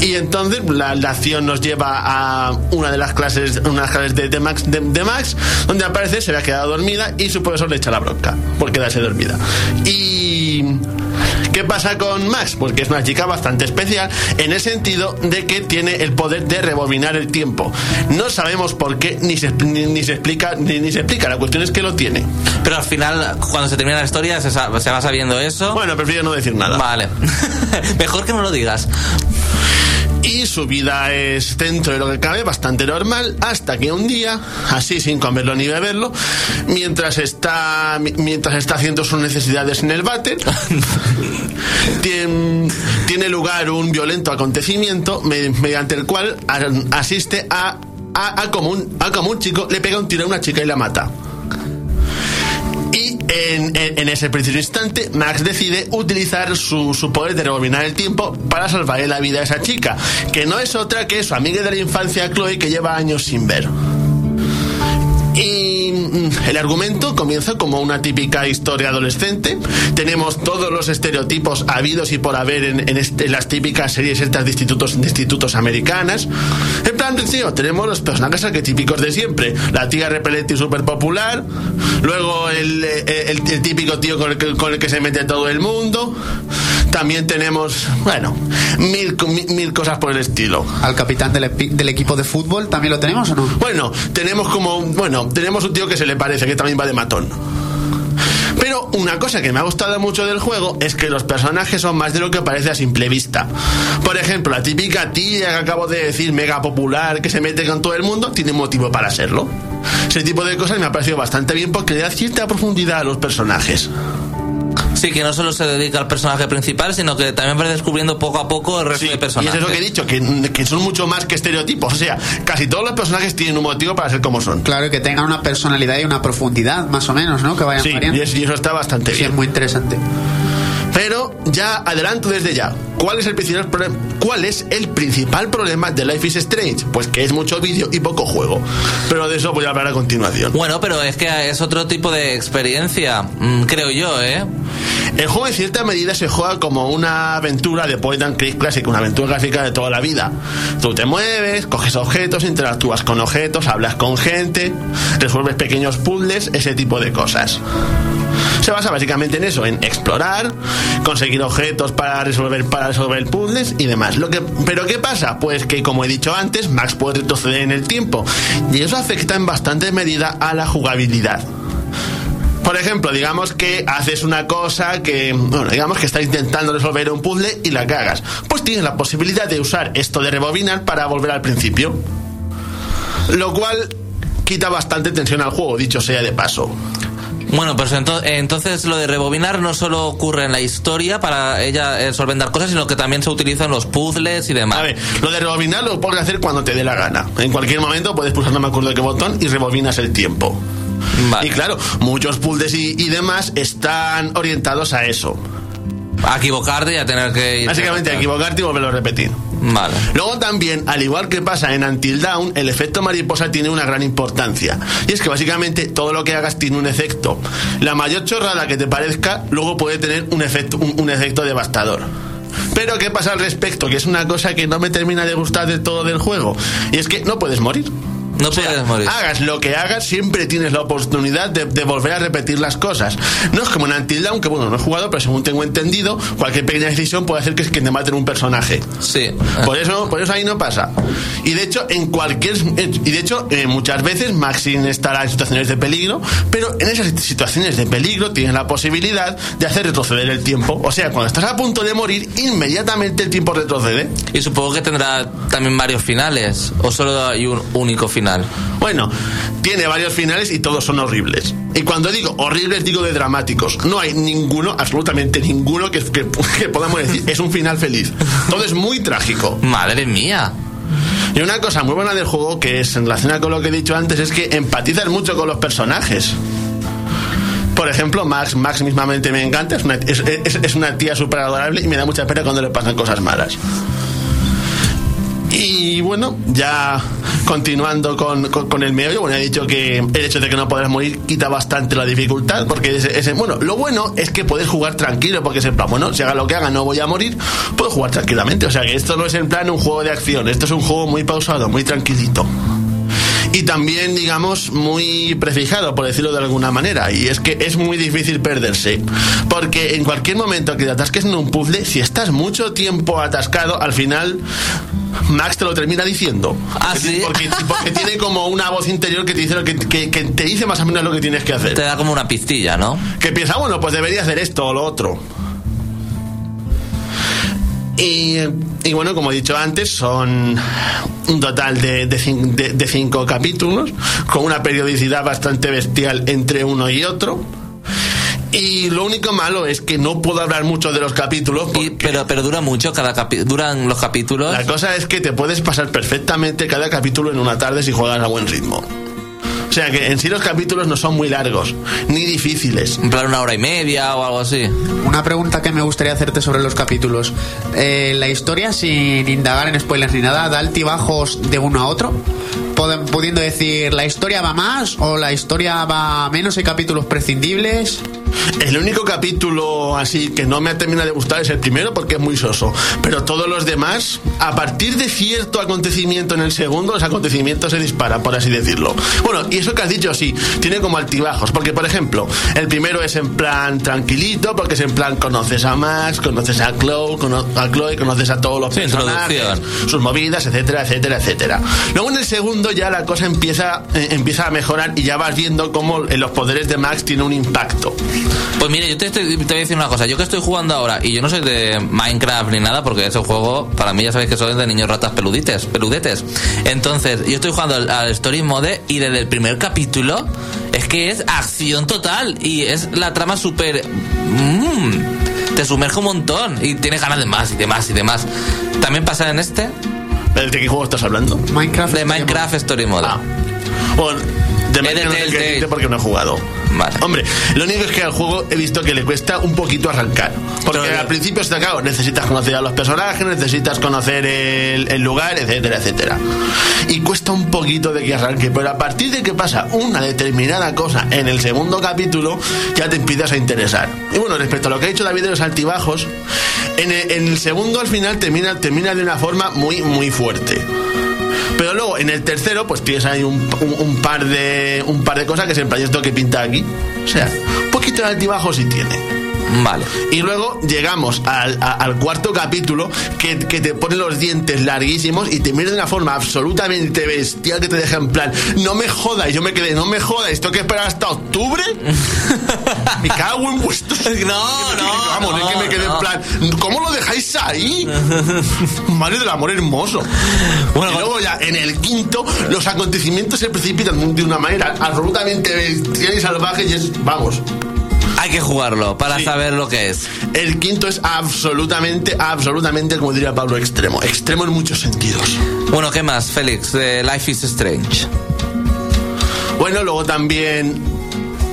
Y entonces la, la acción nos lleva a una de las clases, unas clases de, de Max, de, de Max, donde aparece, se había quedado dormida y su profesor le echa la bronca por quedarse dormida. Y ¿Qué pasa con Max? Porque es una chica bastante especial en el sentido de que tiene el poder de rebobinar el tiempo. No sabemos por qué ni se, ni, ni se explica ni, ni se explica. La cuestión es que lo tiene. Pero al final, cuando se termina la historia, se, se va sabiendo eso. Bueno, prefiero no decir nada. Vale. Mejor que no lo digas. Y su vida es dentro de lo que cabe bastante normal hasta que un día, así sin comerlo ni beberlo, mientras está mi- mientras está haciendo sus necesidades en el váter, tiene, tiene lugar un violento acontecimiento me- mediante el cual asiste a a, a como un, a como un chico le pega un tiro a una chica y la mata. En, ese preciso instante, Max decide utilizar su, su poder de rebobinar el tiempo para salvarle la vida a esa chica, que no es otra que su amiga de la infancia, Chloe, que lleva años sin ver. el argumento comienza como una típica historia adolescente. Tenemos todos los estereotipos habidos y por haber en, en este- en las típicas series estas de institutos, de institutos americanas. En plan, tío, tenemos los personajes arquetípicos de siempre. La tía repelente y súper popular. Luego el, eh, el- el típico tío con el, con el que se mete todo el mundo. También tenemos, bueno, mil, mil, mil cosas por el estilo. Al capitán del, del equipo de fútbol, ¿también lo tenemos o no? Bueno, tenemos como, bueno, tenemos un tío que se le parece, que también va de matón. Pero una cosa que me ha gustado mucho del juego es que los personajes son más de lo que parece a simple vista. Por ejemplo, la típica tía que acabo de decir, mega popular, que se mete con todo el mundo, tiene motivo para serlo. Ese tipo de cosas me ha parecido bastante bien porque le da cierta profundidad a los personajes. Sí, que no solo se dedica al personaje principal, sino que también va descubriendo poco a poco el resto de Y personajes. es eso que he dicho, que, que son mucho más que estereotipos. O sea, casi todos los personajes tienen un motivo para ser como son. Claro, y que tengan una personalidad y una profundidad, más o menos, ¿no? Que vayan Sí, variando. y, es- y eso está bastante Sí, bien. es muy interesante. Pero ya adelanto desde ya. ¿Cuál es el principal problema? ¿Cuál es el principal problema de Life is Strange? Pues que es mucho vídeo y poco juego. Pero de eso voy a hablar a continuación. Bueno, pero es que es otro tipo de experiencia, mm, creo yo, ¿eh? El juego en cierta medida se juega como una aventura de point and click clásica, una aventura gráfica de toda la vida. Tú te mueves, coges objetos, interactúas con objetos, hablas con gente, resuelves pequeños puzzles, ese tipo de cosas. Se basa básicamente en eso, en explorar, conseguir objetos para resolver, para resolver puzzles y demás. Lo que, pero ¿qué pasa? Pues que como he dicho antes, Max puede retroceder en el tiempo y eso afecta en bastante medida a la jugabilidad. Por ejemplo, digamos que haces una cosa que, bueno, digamos que estás intentando resolver un puzzle y la cagas. Pues tienes la posibilidad de usar esto de rebobinar para volver al principio. Lo cual quita bastante tensión al juego, dicho sea de paso. Bueno, pues ento- entonces lo de rebobinar no solo ocurre en la historia para ella eh, solventar cosas, sino que también se utiliza en los puzzles y demás. A ver, lo de rebobinar lo puedes hacer cuando te dé la gana. En cualquier momento puedes pulsar no me acuerdo de qué botón y rebobinas el tiempo. Vale. Y claro, muchos puzzles y, y demás están orientados a eso. A equivocarte y a tener que ir. Básicamente a equivocarte y volverlo a repetir. Vale. Luego también, al igual que pasa en Until Dawn, el efecto mariposa tiene una gran importancia. Y es que básicamente todo lo que hagas tiene un efecto. La mayor chorrada que te parezca, luego puede tener un efecto, un, un efecto devastador. Pero ¿qué pasa al respecto? Que es una cosa que no me termina de gustar del todo del juego. Y es que no puedes morir. No puedes morir. Hagas lo que hagas, siempre tienes la oportunidad de, de volver a repetir las cosas. No es como en Until Dawn, que bueno, no he jugado, pero según tengo entendido, cualquier pequeña decisión puede hacer que, que te maten un personaje. Sí. Por eso, por eso ahí no pasa. Y de hecho, en cualquier. Y de hecho, eh, muchas veces Maxine estará en situaciones de peligro, pero en esas situaciones de peligro tienes la posibilidad de hacer retroceder el tiempo. O sea, cuando estás a punto de morir, inmediatamente el tiempo retrocede. Y supongo que tendrá también varios finales, o solo hay un único final. Bueno, tiene varios finales y todos son horribles. Y cuando digo horribles, digo de dramáticos. No hay ninguno, absolutamente ninguno, que, que- que podamos decir es un final feliz. Todo es muy trágico. Madre mía. Y una cosa muy buena del juego, que es en relación con lo que he dicho antes, es que empatizas mucho con los personajes. Por ejemplo, Max, Max mismamente me encanta, es una, es, es- es una tía súper adorable y me da mucha pena cuando le pasan cosas malas. Y bueno, ya continuando con, con- el meollo, bueno, he dicho que el hecho de que no podrás morir quita bastante la dificultad, porque ese, ese- bueno, lo bueno es que puedes jugar tranquilo, porque es en plan, bueno, si haga lo que haga no voy a morir, puedo jugar tranquilamente, o sea que esto no es en plan un juego de acción, esto es un juego muy pausado, muy tranquilito. Y también, digamos, muy prefijado, por decirlo de alguna manera. Y es que es muy difícil perderse. Porque en cualquier momento que te atasques en un puzzle, si estás mucho tiempo atascado, al final Max te lo termina diciendo. ¿Ah, Porque- sí? Porque, porque tiene como una voz interior que te dice lo que, que- que te dice más o menos lo que tienes que hacer. Te da como una pistilla, ¿no? Que piensa, bueno, pues debería hacer esto o lo otro. Y, y bueno, como he dicho antes, son un total de, de, de- de cinco capítulos, con una periodicidad bastante bestial entre uno y otro. Y lo único malo es que no puedo hablar mucho de los capítulos. Y- pero, pero dura mucho cada capi- duran los capítulos. la cosa es que te puedes pasar perfectamente cada capítulo en una tarde si juegas a buen ritmo. O sea que en sí los capítulos no son muy largos, ni difíciles. En plan una hora y media o algo así. Una pregunta que me gustaría hacerte sobre los capítulos. Eh, la historia, sin indagar en spoilers ni nada, da altibajos de uno a otro. Pudiendo decir, ¿la historia va más o la historia va menos? ¿Hay capítulos prescindibles? El único capítulo así que no me ha terminado de gustar es el primero porque es muy soso. Pero todos los demás, a partir de cierto acontecimiento en el segundo, los acontecimientos se disparan, por así decirlo. Bueno, y eso que has dicho, sí, tiene como altibajos. Porque, por ejemplo, el primero es en plan tranquilito, porque es en plan conoces a Max, conoces a Chloe, cono- a Chloe conoces a todos los Sí, personajes, sus movidas, etcétera, etcétera, etcétera. Luego en el segundo ya la cosa empieza, eh, empieza a mejorar y ya vas viendo cómo eh, los poderes de Max tienen un impacto. Pues mire, yo te, te voy a decir una cosa. Yo que estoy jugando ahora, y yo no soy de Minecraft ni nada, porque ese juego, para mí ya sabéis que soy de niños ratas peludites, peludetes. Entonces, yo estoy jugando al, Story Mode y desde el primer capítulo es que es acción total y es la trama súper... mm, te sumerge un montón y tienes ganas de más y de más y de más. También pasa en este, ¿De qué juego estás hablando? Minecraft. de Minecraft Story Mode. Ah. Bueno, De no sé decirte porque no he jugado. Vale. Hombre, lo único es que al juego he visto que le cuesta un poquito arrancar. Porque al principio está claro, necesitas conocer a los personajes, necesitas conocer el, el lugar, etcétera, etcétera. Y cuesta un poquito de que arranque, pero a partir de que pasa una determinada cosa en el segundo capítulo, ya te empiezas a interesar. Y bueno, respecto a lo que ha dicho David de los altibajos, en el, en el segundo al final termina, termina de una forma muy, muy fuerte. Pero luego en el tercero, pues tienes ahí un, un- par de un par de cosas que es en plan esto que pinta aquí. O sea, un poquito de altibajo sí tiene. Vale. Y luego llegamos al, a- al cuarto capítulo que, que te pone los dientes larguísimos y te mira de una forma absolutamente bestial que te deja en plan, no me jodas, y yo me quedé, no me jodas, esto hay que esperar hasta octubre. me cago en vuestro. No, no, Vamos, es que me quedé no. en plan, ¿cómo lo dejáis ahí? Madre del amor hermoso. Bueno, y luego ya en el quinto, los acontecimientos se precipitan de una manera absolutamente bestial y salvaje y es, vamos, Hay que jugarlo para Sí. saber lo que es. el quinto es absolutamente, absolutamente, como diría Pablo, extremo. Extremo en muchos sentidos. Bueno, ¿qué más, Félix? De Life is Strange. Bueno, luego también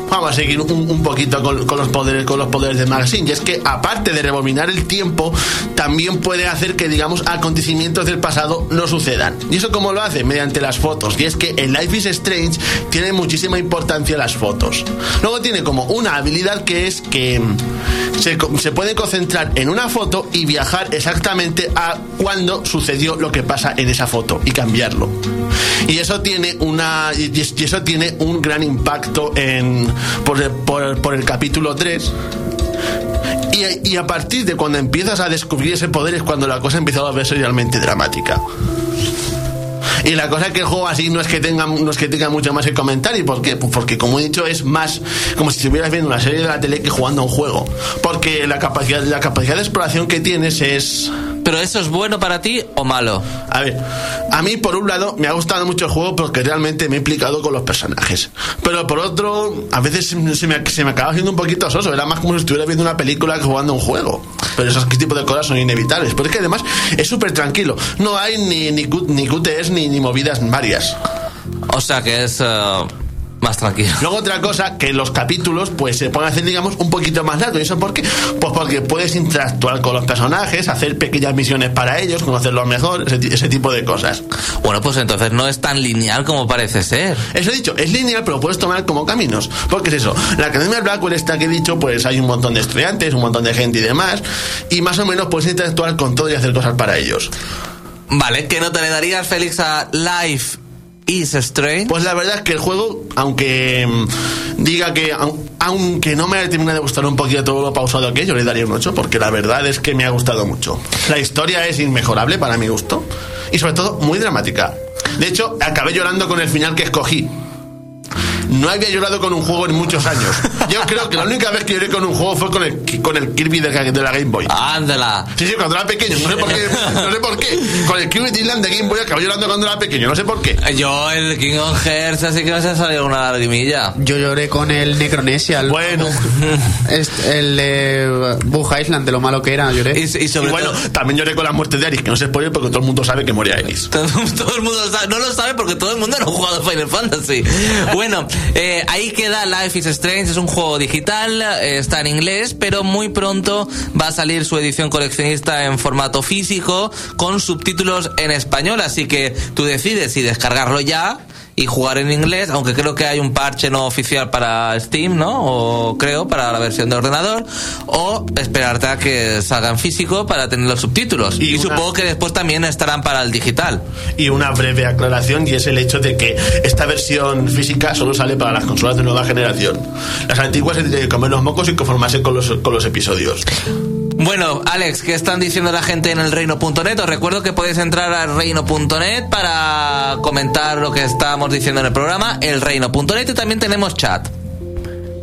vamos a seguir un, poquito con, los poderes con los poderes de Magazine. Y es que aparte de rebobinar el tiempo, también puede hacer que, digamos, acontecimientos del pasado no sucedan. ¿Y eso cómo lo hace? Mediante las fotos. Y es que en Life is Strange tiene muchísima importancia las fotos. Luego tiene como una habilidad que es que mm, se, se puede concentrar en una foto y viajar exactamente a cuando sucedió lo que pasa en esa foto y cambiarlo. Y eso tiene una y eso tiene un gran impacto en por, por el capítulo 3. Y, y a partir de cuando empiezas a descubrir ese poder es cuando la cosa empieza a verse realmente dramática. Y la cosa es que el juego así no es que tenga, no es que tenga mucho más que comentar. ¿Y por qué? Pues porque, como he dicho, es más como si estuvieras viendo una serie de la tele que jugando a un juego. Porque la capacidad, la capacidad de exploración que tienes es ¿Pero eso es bueno para ti o malo? a ver, a mí por un lado me ha gustado mucho el juego porque realmente me he implicado con los personajes. Pero por otro, a veces se me, se me acaba haciendo un poquito soso. Era más como si estuviera viendo una película que jugando un juego. Pero esos tipo de cosas son inevitables. Pero es que además es súper tranquilo. No hay ni, ni, ni QTEs ni, ni movidas varias. O sea que es eh, más tranquilo. Luego otra cosa, que los capítulos pues se pueden hacer digamos un poquito más largos. ¿Y eso por qué? Pues porque puedes interactuar con los personajes, hacer pequeñas misiones para ellos, conocerlos mejor, ese, ti- ese tipo de cosas. Bueno, pues entonces no es tan lineal como parece ser. Eso he dicho, es lineal, pero puedes tomar como caminos. Porque es eso, la Academia Blackwell está que he dicho, pues hay un montón de estudiantes, un montón de gente y demás, y más o menos puedes interactuar con todo y hacer cosas para ellos. Vale, ¿qué nota le darías, Félix, a Life is Strange? Pues la verdad es que el juego, aunque mm, diga que, au- aunque no me haya terminado de gustar un poquito todo lo pausado es, yo le daría un 8, porque la verdad es que me ha gustado mucho. La historia es inmejorable para mi gusto, y sobre todo muy dramática. De hecho, acabé llorando con el final que escogí. No había llorado con un juego en muchos años. Yo creo que la única vez que lloré con un juego fue con el, con el Kirby de, la- de la Game Boy. Ándala. Sí, sí, cuando era pequeño, no sé por qué, no sé por qué. Con el Kirby Island de Game Boy acabé llorando cuando era pequeño, no sé por qué. Yo, el King of Hearts, así que me ha salido una lagrimilla. Yo lloré con el Necronesia, el, Bueno. este, el de Bug Island, de lo malo que era, lloré. Y, y Y sobre bueno, todo... también lloré con la muerte de Aris, que no se spoiler porque todo el mundo sabe que muere Aris. Todo, todo el mundo lo sabe, no lo sabe porque todo el mundo no ha jugado Final Fantasy. Bueno, eh, ahí queda Life is Strange, es un juego digital, eh, está en inglés, pero muy pronto va a salir su edición coleccionista en formato físico con subtítulos en español, así que tú decides si descargarlo ya y jugar en inglés, aunque creo que hay un parche no oficial para Steam, ¿no? O creo, para la versión de ordenador, o esperarte a que salga en físico para tener los subtítulos. Y Y, una- supongo que después también estarán para el digital. Y una breve aclaración, y es el hecho de que esta versión física solo sale para las consolas de nueva generación. Las antiguas se tienen que comer los mocos y conformarse con los, con los episodios. Bueno, Alex, ¿qué están diciendo la gente en el reino.net? Os recuerdo que podéis entrar al reino.net para comentar lo que estamos diciendo en el programa, el reino.net y también tenemos chat.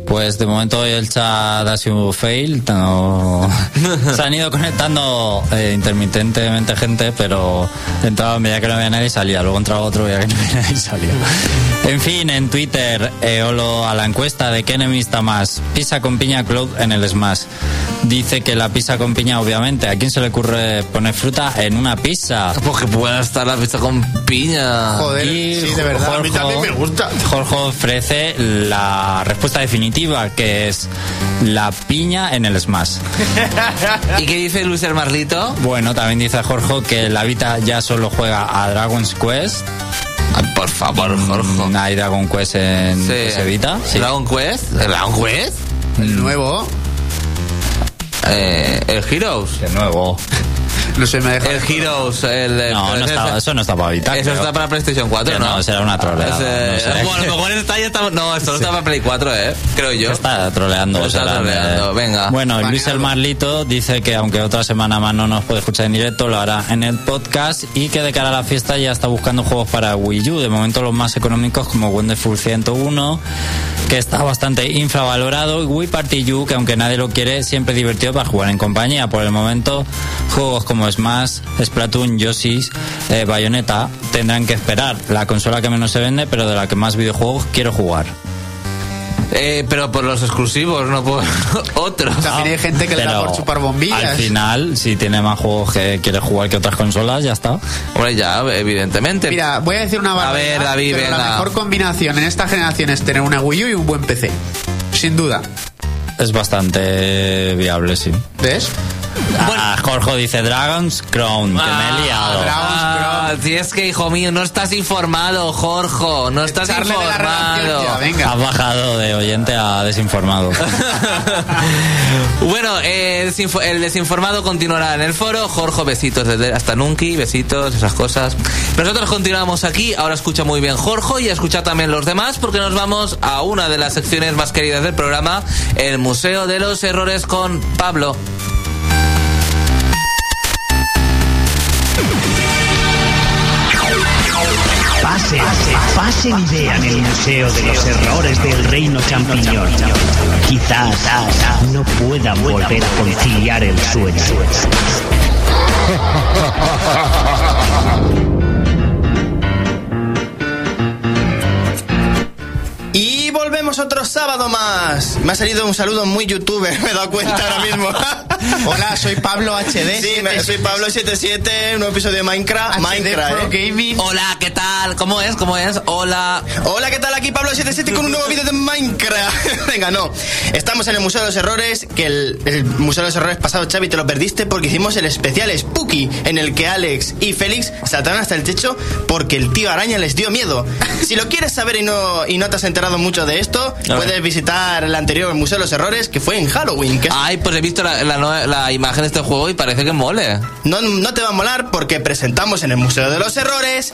Pues de momento hoy el chat ha sido un fail. no- Se han ido conectando eh, intermitentemente gente, pero entraba veía que no había nadie y salía. Luego entraba otro veía que no había nadie y salía. En fin, en Twitter, eh, Olo a la encuesta de qué enemigo está más. Pizza con piña club en el Smash. Dice que la pizza con piña, obviamente, ¿a quién se le ocurre poner fruta en una pizza? Porque pueda estar la pizza con piña. Joder, Y sí, de verdad. A mí también me gusta. Jorge ofrece la respuesta definitiva, que es la piña en el Smash. ¿Y qué dice Luis el Marlito? Bueno, también dice Jorge que la Vita ya solo juega a Dragon's Quest. Ay, por favor, Jorge. Mm, ¿Hay Dragon Quest en Sí. PS Vita? Sí. Dragon Quest. ¿El Dragon Quest? El nuevo. Eh, el Heroes. De nuevo. No sé, me deja. El Heroes. El, el- No, no ese- está- eso no está para Vita. Eso creo. está para PlayStation 4, Que ¿no? no, será una troleada, Ese- no sé. Bueno, a lo mejor está ya está... No, esto no está para Play 4, ¿eh? Creo yo. Está troleando. Está será, troleando, eh. venga. Bueno. Luis el Marlito dice que aunque otra semana más no nos puede escuchar en directo, lo hará en el podcast y que de cara a la fiesta ya está buscando juegos para Wii U. De momento los más económicos como Wonderful 101, que está bastante infravalorado, y Wii Party U, que aunque nadie lo quiere, siempre es divertido para jugar en compañía. Por el momento, juegos como Smash, Splatoon, Yoshi's, eh, Bayonetta tendrán que esperar. La consola que menos se vende, pero de la que más videojuegos quiero jugar. Eh, pero por los exclusivos, no por otros. También hay gente que le da por chupar bombillas. Al final, si tiene más juegos que quiere jugar que otras consolas, ya está. Hombre, ya, evidentemente. Mira, voy a decir una barbaridad. ver, David, pero venga. La mejor combinación en esta generación es tener una Wii U y un buen PC. Sin duda. Es bastante viable, sí. ¿Ves? Ah, Jorge dice Dragon's Crown, que me he liado. Ah, si es que, hijo mío, no estás informado, Jorge. No estás Echarle informado. ya, venga. Has bajado de oyente a desinformado. bueno, eh, desinfo- el desinformado continuará en el foro. Jorge, besitos desde hasta Nunki, besitos, esas cosas. Nosotros continuamos aquí. Ahora escucha muy bien Jorge y escucha también los demás porque nos vamos a una de las secciones más queridas del programa, el Museo de los Errores con Pablo. Pase, pasen y vean el Museo de los Errores del Reino Champiñón. Quizás no puedan volver a conciliar el sueño. Otro sábado más. Me ha salido un saludo muy youtuber, me he dado cuenta ahora mismo. Hola, soy Pablo HD. Sí, me- soy Pablo77, un nuevo episodio de Minecraft. Minecraft, Pro ¿eh? Gaming. Hola, ¿qué tal? ¿Cómo es? ¿Cómo es? Hola. Hola, ¿qué tal? Aquí Pablo77 con un nuevo vídeo de Minecraft. Venga, no. Estamos en el Museo de los Errores, que el, el Museo de los Errores pasado, Xavi, te lo perdiste porque hicimos el especial Spooky, en el que Alex y Félix saltaron hasta el techo porque el tío araña les dio miedo. Si lo quieres saber y no, y no te has enterado mucho de esto, ver. puedes visitar el anterior Museo de los Errores, que fue en Halloween. Que es- Ay, pues he visto la, la nue- la imagen de este juego y parece que mole. no, no te va a molar porque presentamos en el Museo de los Errores.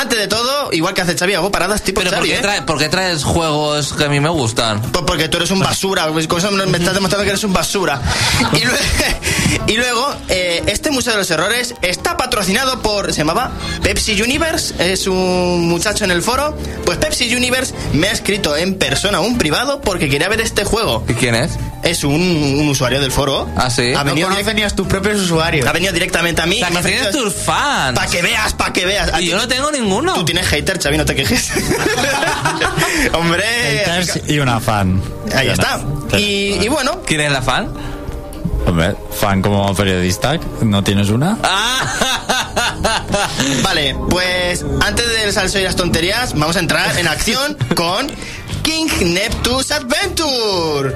Antes de todo, igual que hace Xavi, hago paradas tipo Pero ¿por Xavi, qué, ¿eh? trae- por qué traes juegos que a mí me gustan? Pues porque tú eres un basura, con eso me estás demostrando que eres un basura. Y, lue- y luego, eh, este Museo de los Errores está patrocinado por, se llamaba Pepsi Universe, es un muchacho en el foro. Pues Pepsi Universe me ha escrito en persona, un privado, porque quería ver este juego. ¿Y quién es? Es un, un usuario del foro. Ah, sí. Ha No venido, ni a tus propios usuarios. ha venido directamente a mí. O sea, que tienes tus fans. Para que veas, para que veas. Y yo no tengo ninguno. Tú tienes hater, Xavi, no te quejes. Hombre. Haters y una fan. Ahí Ya está. no. Y, y bueno, ¿Quién es la fan? Hombre, fan como periodista, ¿no tienes una? Ah. Vale, pues antes del salso y las tonterías, vamos a entrar en acción con King Neptune's Adventure.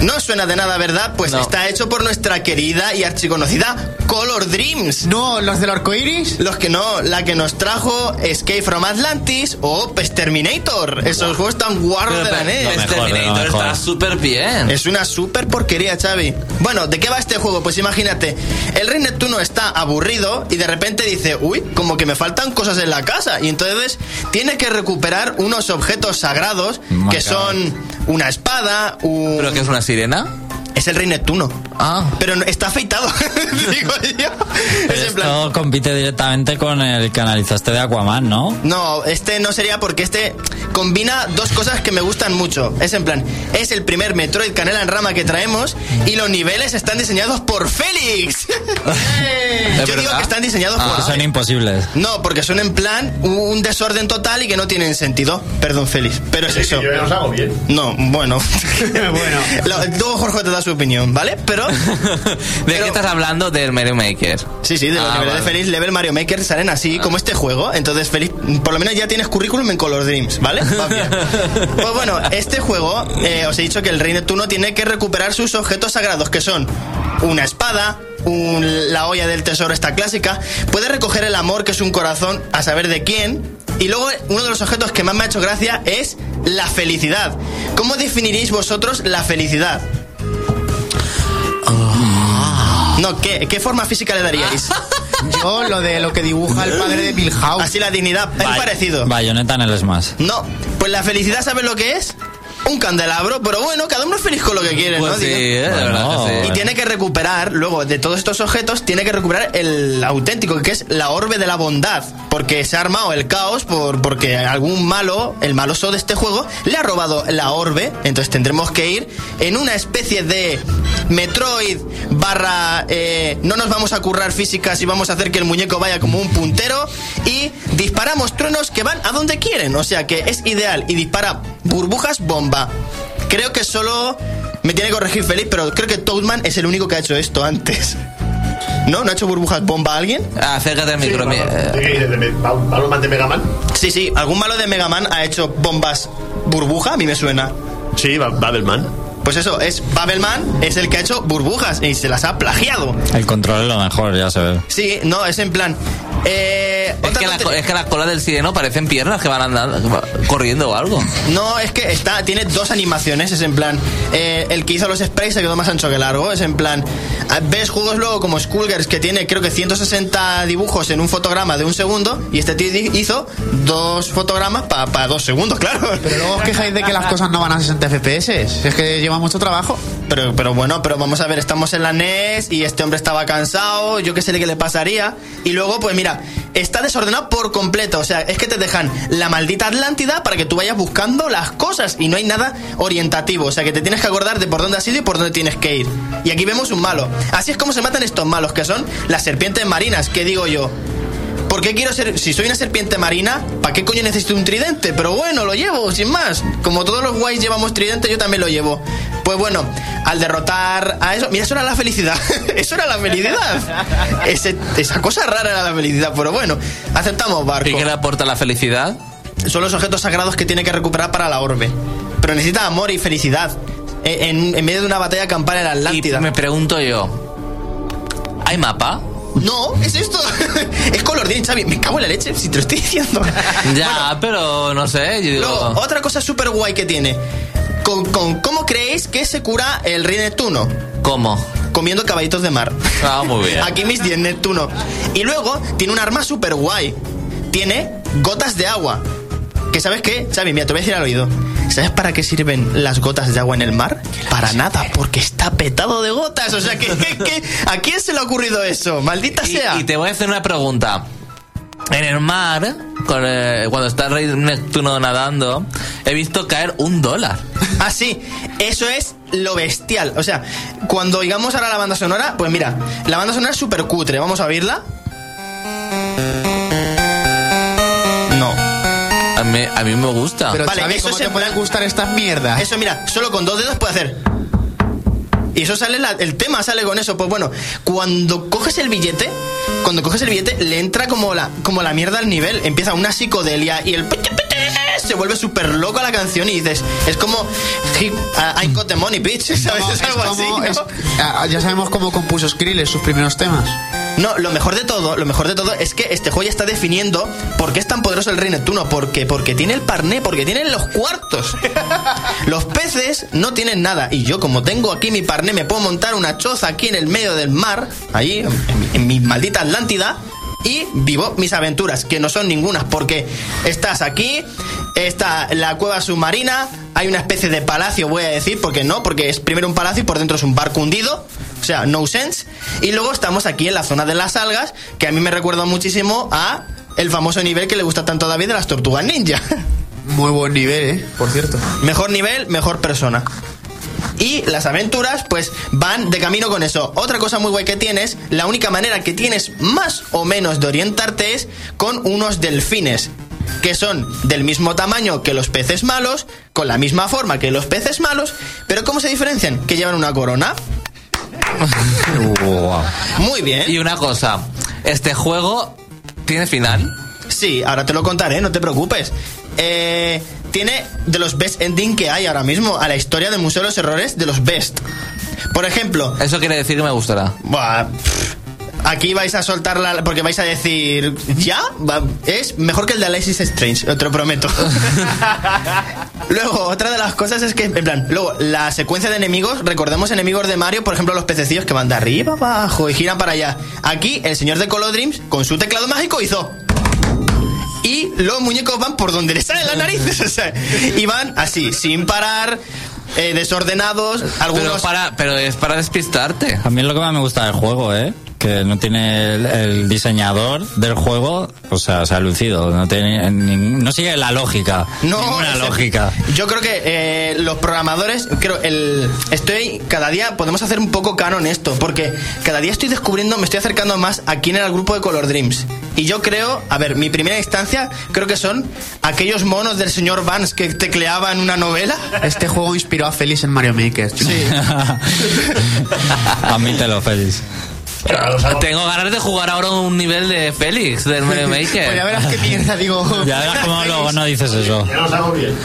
No suena de nada, ¿verdad? Pues No. está hecho por nuestra querida y archiconocida Color Dreams. No, los del arco iris. Los que no, la que nos trajo Escape from Atlantis o Pest Terminator. Esos juegos tan guarros de la NES. lo Este mejor, Terminator lo mejor. está súper bien. Es una super porquería, Xavi. Bueno, ¿de qué va este juego? Pues imagínate, el rey Neptuno está aburrido y de repente dice, uy, como que me faltan cosas en la casa. Y entonces tiene que recuperar unos objetos sagrados que son una espada, un... ¿Pero que es una sirena? Es el rey Neptuno. Ah. Pero no- está afeitado, digo yo. Es en plan... Esto compite directamente con el que analizaste de Aquaman, ¿no? No, este no sería porque este combina dos cosas que me gustan mucho. Es en plan, es el primer Metroid Canela en Rama que traemos y los niveles están diseñados por Félix. Yo digo que están diseñados Ah. por... Son imposibles. No, porque son en plan un desorden total y que no tienen sentido. Perdón, Félix, pero es eso. Yo ya los hago bien. No, bueno. Bueno. Luego Jorge te da su opinión, ¿vale? Pero... ¿De qué estás hablando? Del Mario Maker. Sí, sí, de los Ah, niveles vale. de Feliz Level Mario Maker salen así como este juego. Entonces, Feliz, por lo menos ya tienes currículum en Color Dreams, ¿vale? Va bien. Pues bueno, este juego, eh, os he dicho que el Rey Neptuno tiene que recuperar sus objetos sagrados, que son una espada, un- la olla del tesoro, esta clásica. Puede recoger el amor, que es un corazón, a saber de quién. Y luego, uno de los objetos que más me ha hecho gracia es la felicidad. ¿Cómo definiríais vosotros la felicidad? No, ¿qué, qué forma física le daríais? Yo lo de lo que dibuja el padre de Milhouse. Así la dignidad, es Bay- parecido. Bayonetta en el Smash. No, pues la felicidad, ¿sabes lo que es? Un candelabro, pero bueno, cada uno es feliz con lo que quiere, Pues ¿no? sí, Digo. eh, de Bueno. verdad que sí. Y tiene que recuperar, luego, de todos estos objetos, tiene que recuperar el auténtico, que es la orbe de la bondad. Porque se ha armado el caos por, porque algún malo, el maloso de este juego, le ha robado la orbe. Entonces tendremos que ir en una especie de Metroid barra... eh, no nos vamos a currar físicas y vamos a hacer que el muñeco vaya como un puntero. Y disparamos truenos que van a donde quieren. O sea que es ideal. Y dispara burbujas bomba. Creo que solo... Me tiene que corregir Feliz, pero creo que Toadman es el único que ha hecho esto antes. ¿No? ¿No ha hecho burbujas bomba a alguien? Acércate al micro. mi- eh, ¿De Mega Man? Sí, sí. ¿Algún malo de Mega Man ha hecho bombas burbuja? A mí me suena. Sí, Ba- Babelman. Pues eso, es Babelman, es el que ha hecho burbujas y se las ha plagiado. El control es lo mejor, ya se ve. Sí, no, es en plan. Eh, Es otra que, la, es que la cola del sireno parecen piernas que van andando, corriendo o algo. No, es que está, tiene dos animaciones, es en plan, eh, el que hizo los sprays se quedó más ancho que largo, es en plan, ah, ves juegos luego como Skullgirls que tiene creo que 160 dibujos en un fotograma de un segundo y este tío hizo dos fotogramas para dos segundos, claro. Pero luego os quejáis de que las cosas no van a 60 FPS. Es que mucho trabajo. Pero, pero bueno, pero vamos a ver, estamos en la NES y este hombre estaba cansado, yo qué sé qué le pasaría. Y luego, pues mira, está desordenado por completo. O sea, es que te dejan la maldita Atlántida para que tú vayas buscando las cosas y no hay nada orientativo. O sea, que te tienes que acordar de por dónde has ido y por dónde tienes que ir. Y aquí vemos un malo. Así es como se matan estos malos, que son las serpientes marinas, que digo yo. ¿Por qué quiero ser.? Si soy una serpiente marina, ¿para qué coño necesito un tridente? Pero bueno, lo llevo, sin más. Como todos los guays llevamos tridente, yo también lo llevo. Pues bueno, al derrotar a eso. Mira, eso era la felicidad. eso era la felicidad. Ese- esa cosa rara era la felicidad. Pero bueno, aceptamos barco. ¿Y qué le aporta la felicidad? Son los objetos sagrados que tiene que recuperar para la orbe. Pero necesita amor y felicidad. En, en- en medio de una batalla campal en la Y Atlántida. me pregunto yo, ¿hay mapa? No, es esto. es color de Xavi. Me cago en la leche si te lo estoy diciendo. Ya, pero no sé, yo digo... Luego, otra cosa súper guay que tiene. Con, con- ¿Cómo creéis que se cura el rey Neptuno? ¿Cómo? Comiendo caballitos de mar. Ah, muy bien. Aquí mis 10 Neptuno. Y luego tiene un arma súper guay. Tiene gotas de agua. ¿Que sabes qué? Xavi, mira, te voy a decir al oído. ¿Sabes para qué sirven las gotas de agua en el mar? Para nada, porque está petado de gotas. O sea, que, que- que- ¿a quién se le ha ocurrido eso? Maldita Y, sea. y te voy a hacer una pregunta. En el mar, con, eh, cuando está el rey Neptuno nadando, he visto caer un dólar. Ah, sí, eso es lo bestial. O sea, cuando oigamos ahora la banda sonora, pues mira, la banda sonora es súper cutre. Vamos a oírla. A mí, a mí me gusta. Pero Vale, eso ¿cómo se te pueden puede- gustar estas mierdas? Eso, mira, solo con dos dedos puede hacer. Y eso sale, la- el tema sale con eso. Pues bueno, cuando coges el billete, cuando coges el billete, le entra como la, como la mierda al nivel. Empieza una psicodelia y el se vuelve súper loco la canción y dices, es como "Hey, I I got the money, bitch. ¿Sabes? No, es es algo como- así. ¿no? es- ya sabemos cómo compuso Skrillex sus primeros temas. No, lo mejor de todo, lo mejor de todo es que este juego ya está definiendo por qué es tan poderoso el Rey Neptuno. Porque, porque tiene el parné, porque tiene los cuartos. Los peces no tienen nada. Y yo, como tengo aquí mi parné, me puedo montar una choza aquí en el medio del mar, allí, en, mi- en mi maldita Atlántida. Y vivo mis aventuras, que no son ningunas, porque estás aquí, está la cueva submarina, hay una especie de palacio, voy a decir, porque no, porque es primero un palacio y por dentro es un barco hundido, sea, no sense. Y luego estamos aquí en la zona de las algas, que a mí me recuerda muchísimo a el famoso nivel que le gusta tanto a David de las tortugas ninja. Muy buen nivel, ¿eh? Por cierto. mejor nivel, mejor persona. Y las aventuras, pues van de camino con eso. Otra cosa muy guay que tienes, la única manera que tienes más o menos de orientarte es con unos delfines. que son del mismo tamaño que los peces malos, con la misma forma que los peces malos, pero ¿cómo se diferencian? Que llevan una corona. Muy bien. Y una cosa, ¿este juego tiene final? Sí, ahora te lo contaré, no te preocupes. Eh, tiene de los best ending que hay ahora mismo a la historia del Museo de los Errores de los best. Por ejemplo, Eso quiere decir que me gustará. Buah, pff, Aquí vais a soltarla porque vais a decir, ¿ya? Va- Es mejor que el de Alexis Strange, te lo prometo. luego, otra de las cosas es que, en plan, luego, la secuencia de enemigos, recordemos enemigos de Mario, por ejemplo, los pececillos que van de arriba abajo y giran para allá. Aquí, el señor de Color Dreams, con su teclado mágico, hizo. Y los muñecos van por donde les salen las narices, o sea, y van así, sin parar, eh, desordenados, Pero, algunos... para, pero es para despistarte. A mí es lo que más me gusta del juego, ¿eh? Que no tiene el, el diseñador del juego, o sea, se ha lucido. No, tiene no sigue la lógica. No, ninguna lógica. Yo creo que eh, los programadores, creo, el, estoy, cada día podemos hacer un poco canon esto, porque cada día estoy descubriendo, me estoy acercando más a quién era el grupo de Color Dreams. Y yo creo, a ver, mi primera instancia creo que son aquellos monos del señor Vance que tecleaban una novela. Este juego inspiró a Félix en Mario Maker. Sí. Admítelo, Félix. Tengo ganas de jugar ahora un nivel de Félix del Mario Maker. Pues ya verás qué mierda digo. Ya verás cómo luego no dices eso. Ya los hago bien.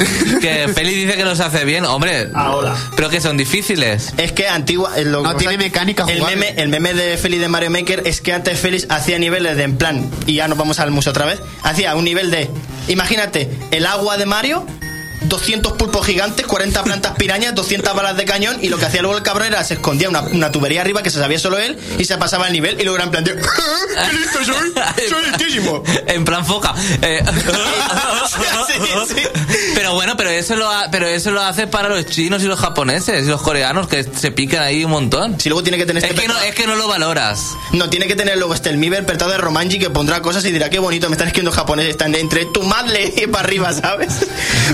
Que Félix dice que los hace bien, hombre. Ahora. Pero que son difíciles. Es que antigua. eh, lo- No tiene sea, mecánica El jugable. meme, el meme de Félix de Mario Maker es que antes Félix hacía niveles de en plan, y ya nos vamos al museo otra vez, hacía un nivel de, imagínate, el agua de Mario, 200 pulpos gigantes, 40 plantas pirañas, 200 balas de cañón, y lo que hacía luego el cabrón era se escondía una, una tubería arriba que se sabía solo él, y se pasaba el nivel, y luego era en plan de, ¡qué listo soy! ¡Soy listísimo! En plan foca. Eh, Sí, sí. Pero bueno, pero eso lo ha- pero eso lo hace para los chinos y los japoneses y los coreanos que se pican ahí un montón. Si luego tiene que tener Es este que no, es que no lo valoras. No, tiene que tener luego este el Miber petado de Romanji que pondrá cosas y dirá qué bonito, me están escribiendo japonés, están entre tu madre y para arriba, ¿sabes?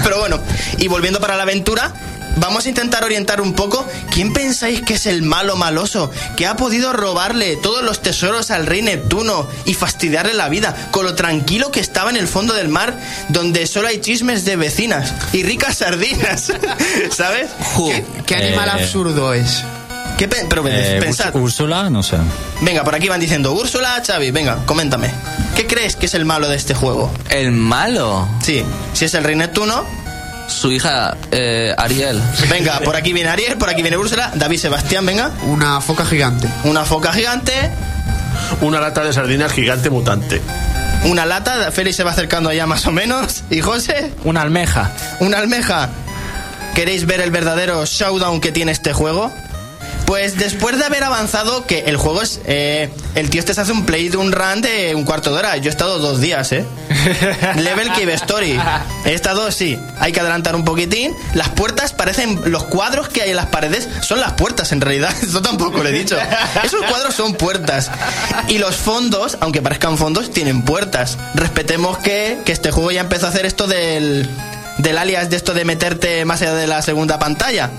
Pero bueno, y volviendo para la aventura, vamos a intentar orientar un poco. ¿Quién pensáis que es el malo maloso que ha podido robarle todos los tesoros al rey Neptuno y fastidiarle la vida con lo tranquilo que estaba en el fondo del mar, donde solo hay chismes de vecinas y ricas sardinas, ¿sabes? ¿Qué animal Eh, absurdo es? ¿Qué pe- pero Eh, pensad. Úrsula, no sé. Venga, por aquí van diciendo Úrsula, Xavi, venga, coméntame. ¿Qué crees que es el malo de este juego? El malo. Sí, si es el rey Neptuno, Su hija eh, Ariel. venga, por aquí viene Ariel, por aquí viene Úrsula, David Sebastián, venga, Una foca gigante. una foca gigante, Una lata de sardinas gigante mutante. una lata, Félix se va acercando ya más o menos, y José, Una almeja. una almeja. ¿Queréis ver el verdadero showdown que tiene este juego? Pues después de haber avanzado, que el juego es... eh, el tío este se hace un play de un run de un cuarto de hora. Yo he estado dos días, ¿eh? Level Cave Story. He estado, sí. Hay que adelantar un poquitín. Las puertas parecen... Los cuadros que hay en las paredes son las puertas, en realidad. Eso tampoco lo he dicho. Esos cuadros son puertas. Y los fondos, aunque parezcan fondos, tienen puertas. Respetemos que, que este juego ya empezó a hacer esto del... Del alias de esto de meterte más allá de la segunda pantalla.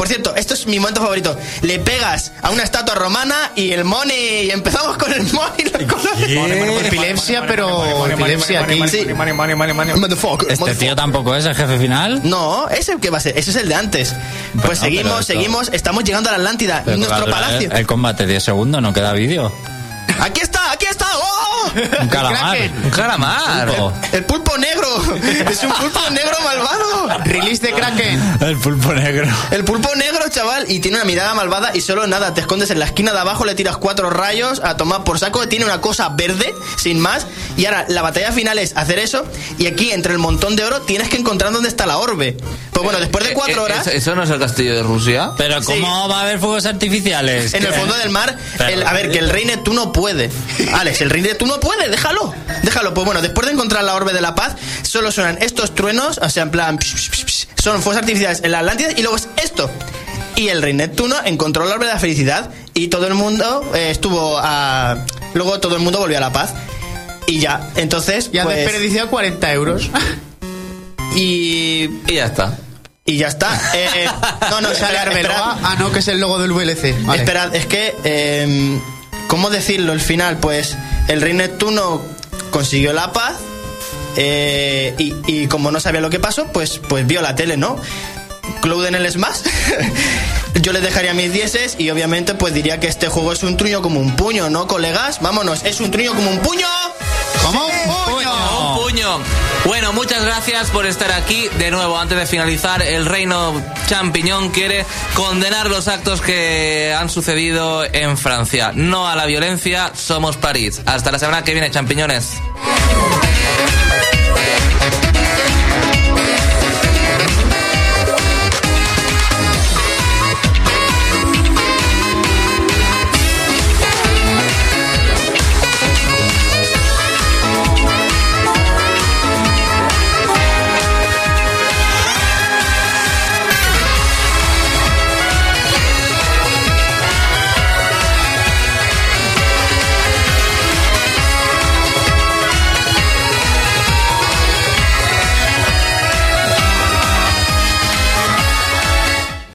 Por cierto, esto es mi momento favorito. Le pegas a una estatua romana y el money. Y empezamos con el money. Epilepsia, pero epilepsia aquí. Este tío tampoco es el jefe final. No, ese que va a ser, ese es el de antes. Pues Bueno, seguimos, seguimos, estamos llegando a la Atlántida, nuestro palacio. El, el combate 10 segundos, no queda vídeo. Aquí está, aquí está. ¡Oh! Un calamar. Un calamar. Pulpo. El pulpo negro. Es un pulpo negro malvado. Release de Kraken. El pulpo negro. El pulpo negro, chaval, y tiene una mirada malvada y solo nada, te escondes en la esquina de abajo, le tiras cuatro rayos a tomar por saco, tiene una cosa verde, sin más, y ahora la batalla final es hacer eso, y aquí entre el montón de oro tienes que encontrar dónde está la orbe. Pues bueno, después de cuatro Eh, eh, horas, ¿Eso, eso no es el castillo de Rusia? Pero ¿cómo va a haber fuegos artificiales? en el fondo del mar, el- a ver, que el rey Neptuno puede. Alex, el rey Neptuno puede, déjalo, déjalo. Pues bueno, después de encontrar la orbe de la paz, solo suenan estos truenos, o sea, en plan, psh, psh, psh, psh, son fuegos artificiales en la Atlántida, y luego es esto. Y el rey Neptuno encontró la orbe de la felicidad y todo el mundo eh, estuvo a... Luego todo el mundo volvió a la paz. Y ya, entonces... Y han pues, desperdiciado 40 euros. y, Y ya está. y ya está. Eh, eh, no, no, Sale Arbeloa. Ah, no, que es el logo del VLC. Vale. Esperad, es que. ¿Cómo decirlo el final? Pues el rey Neptuno consiguió la paz eh, y, y como no sabía lo que pasó, pues, pues vio la tele, ¿no? Cloud en el Smash. Yo le dejaría mis dieces y obviamente pues diría que este juego es un truño como un puño, ¿no, colegas? Vámonos, es un truño como un puño. ¡Como un puño! Bueno, muchas gracias por estar aquí. De nuevo, antes de finalizar, el Reino Champiñón quiere condenar los actos que han sucedido en Francia. No a la violencia, somos París. Hasta la semana que viene, champiñones.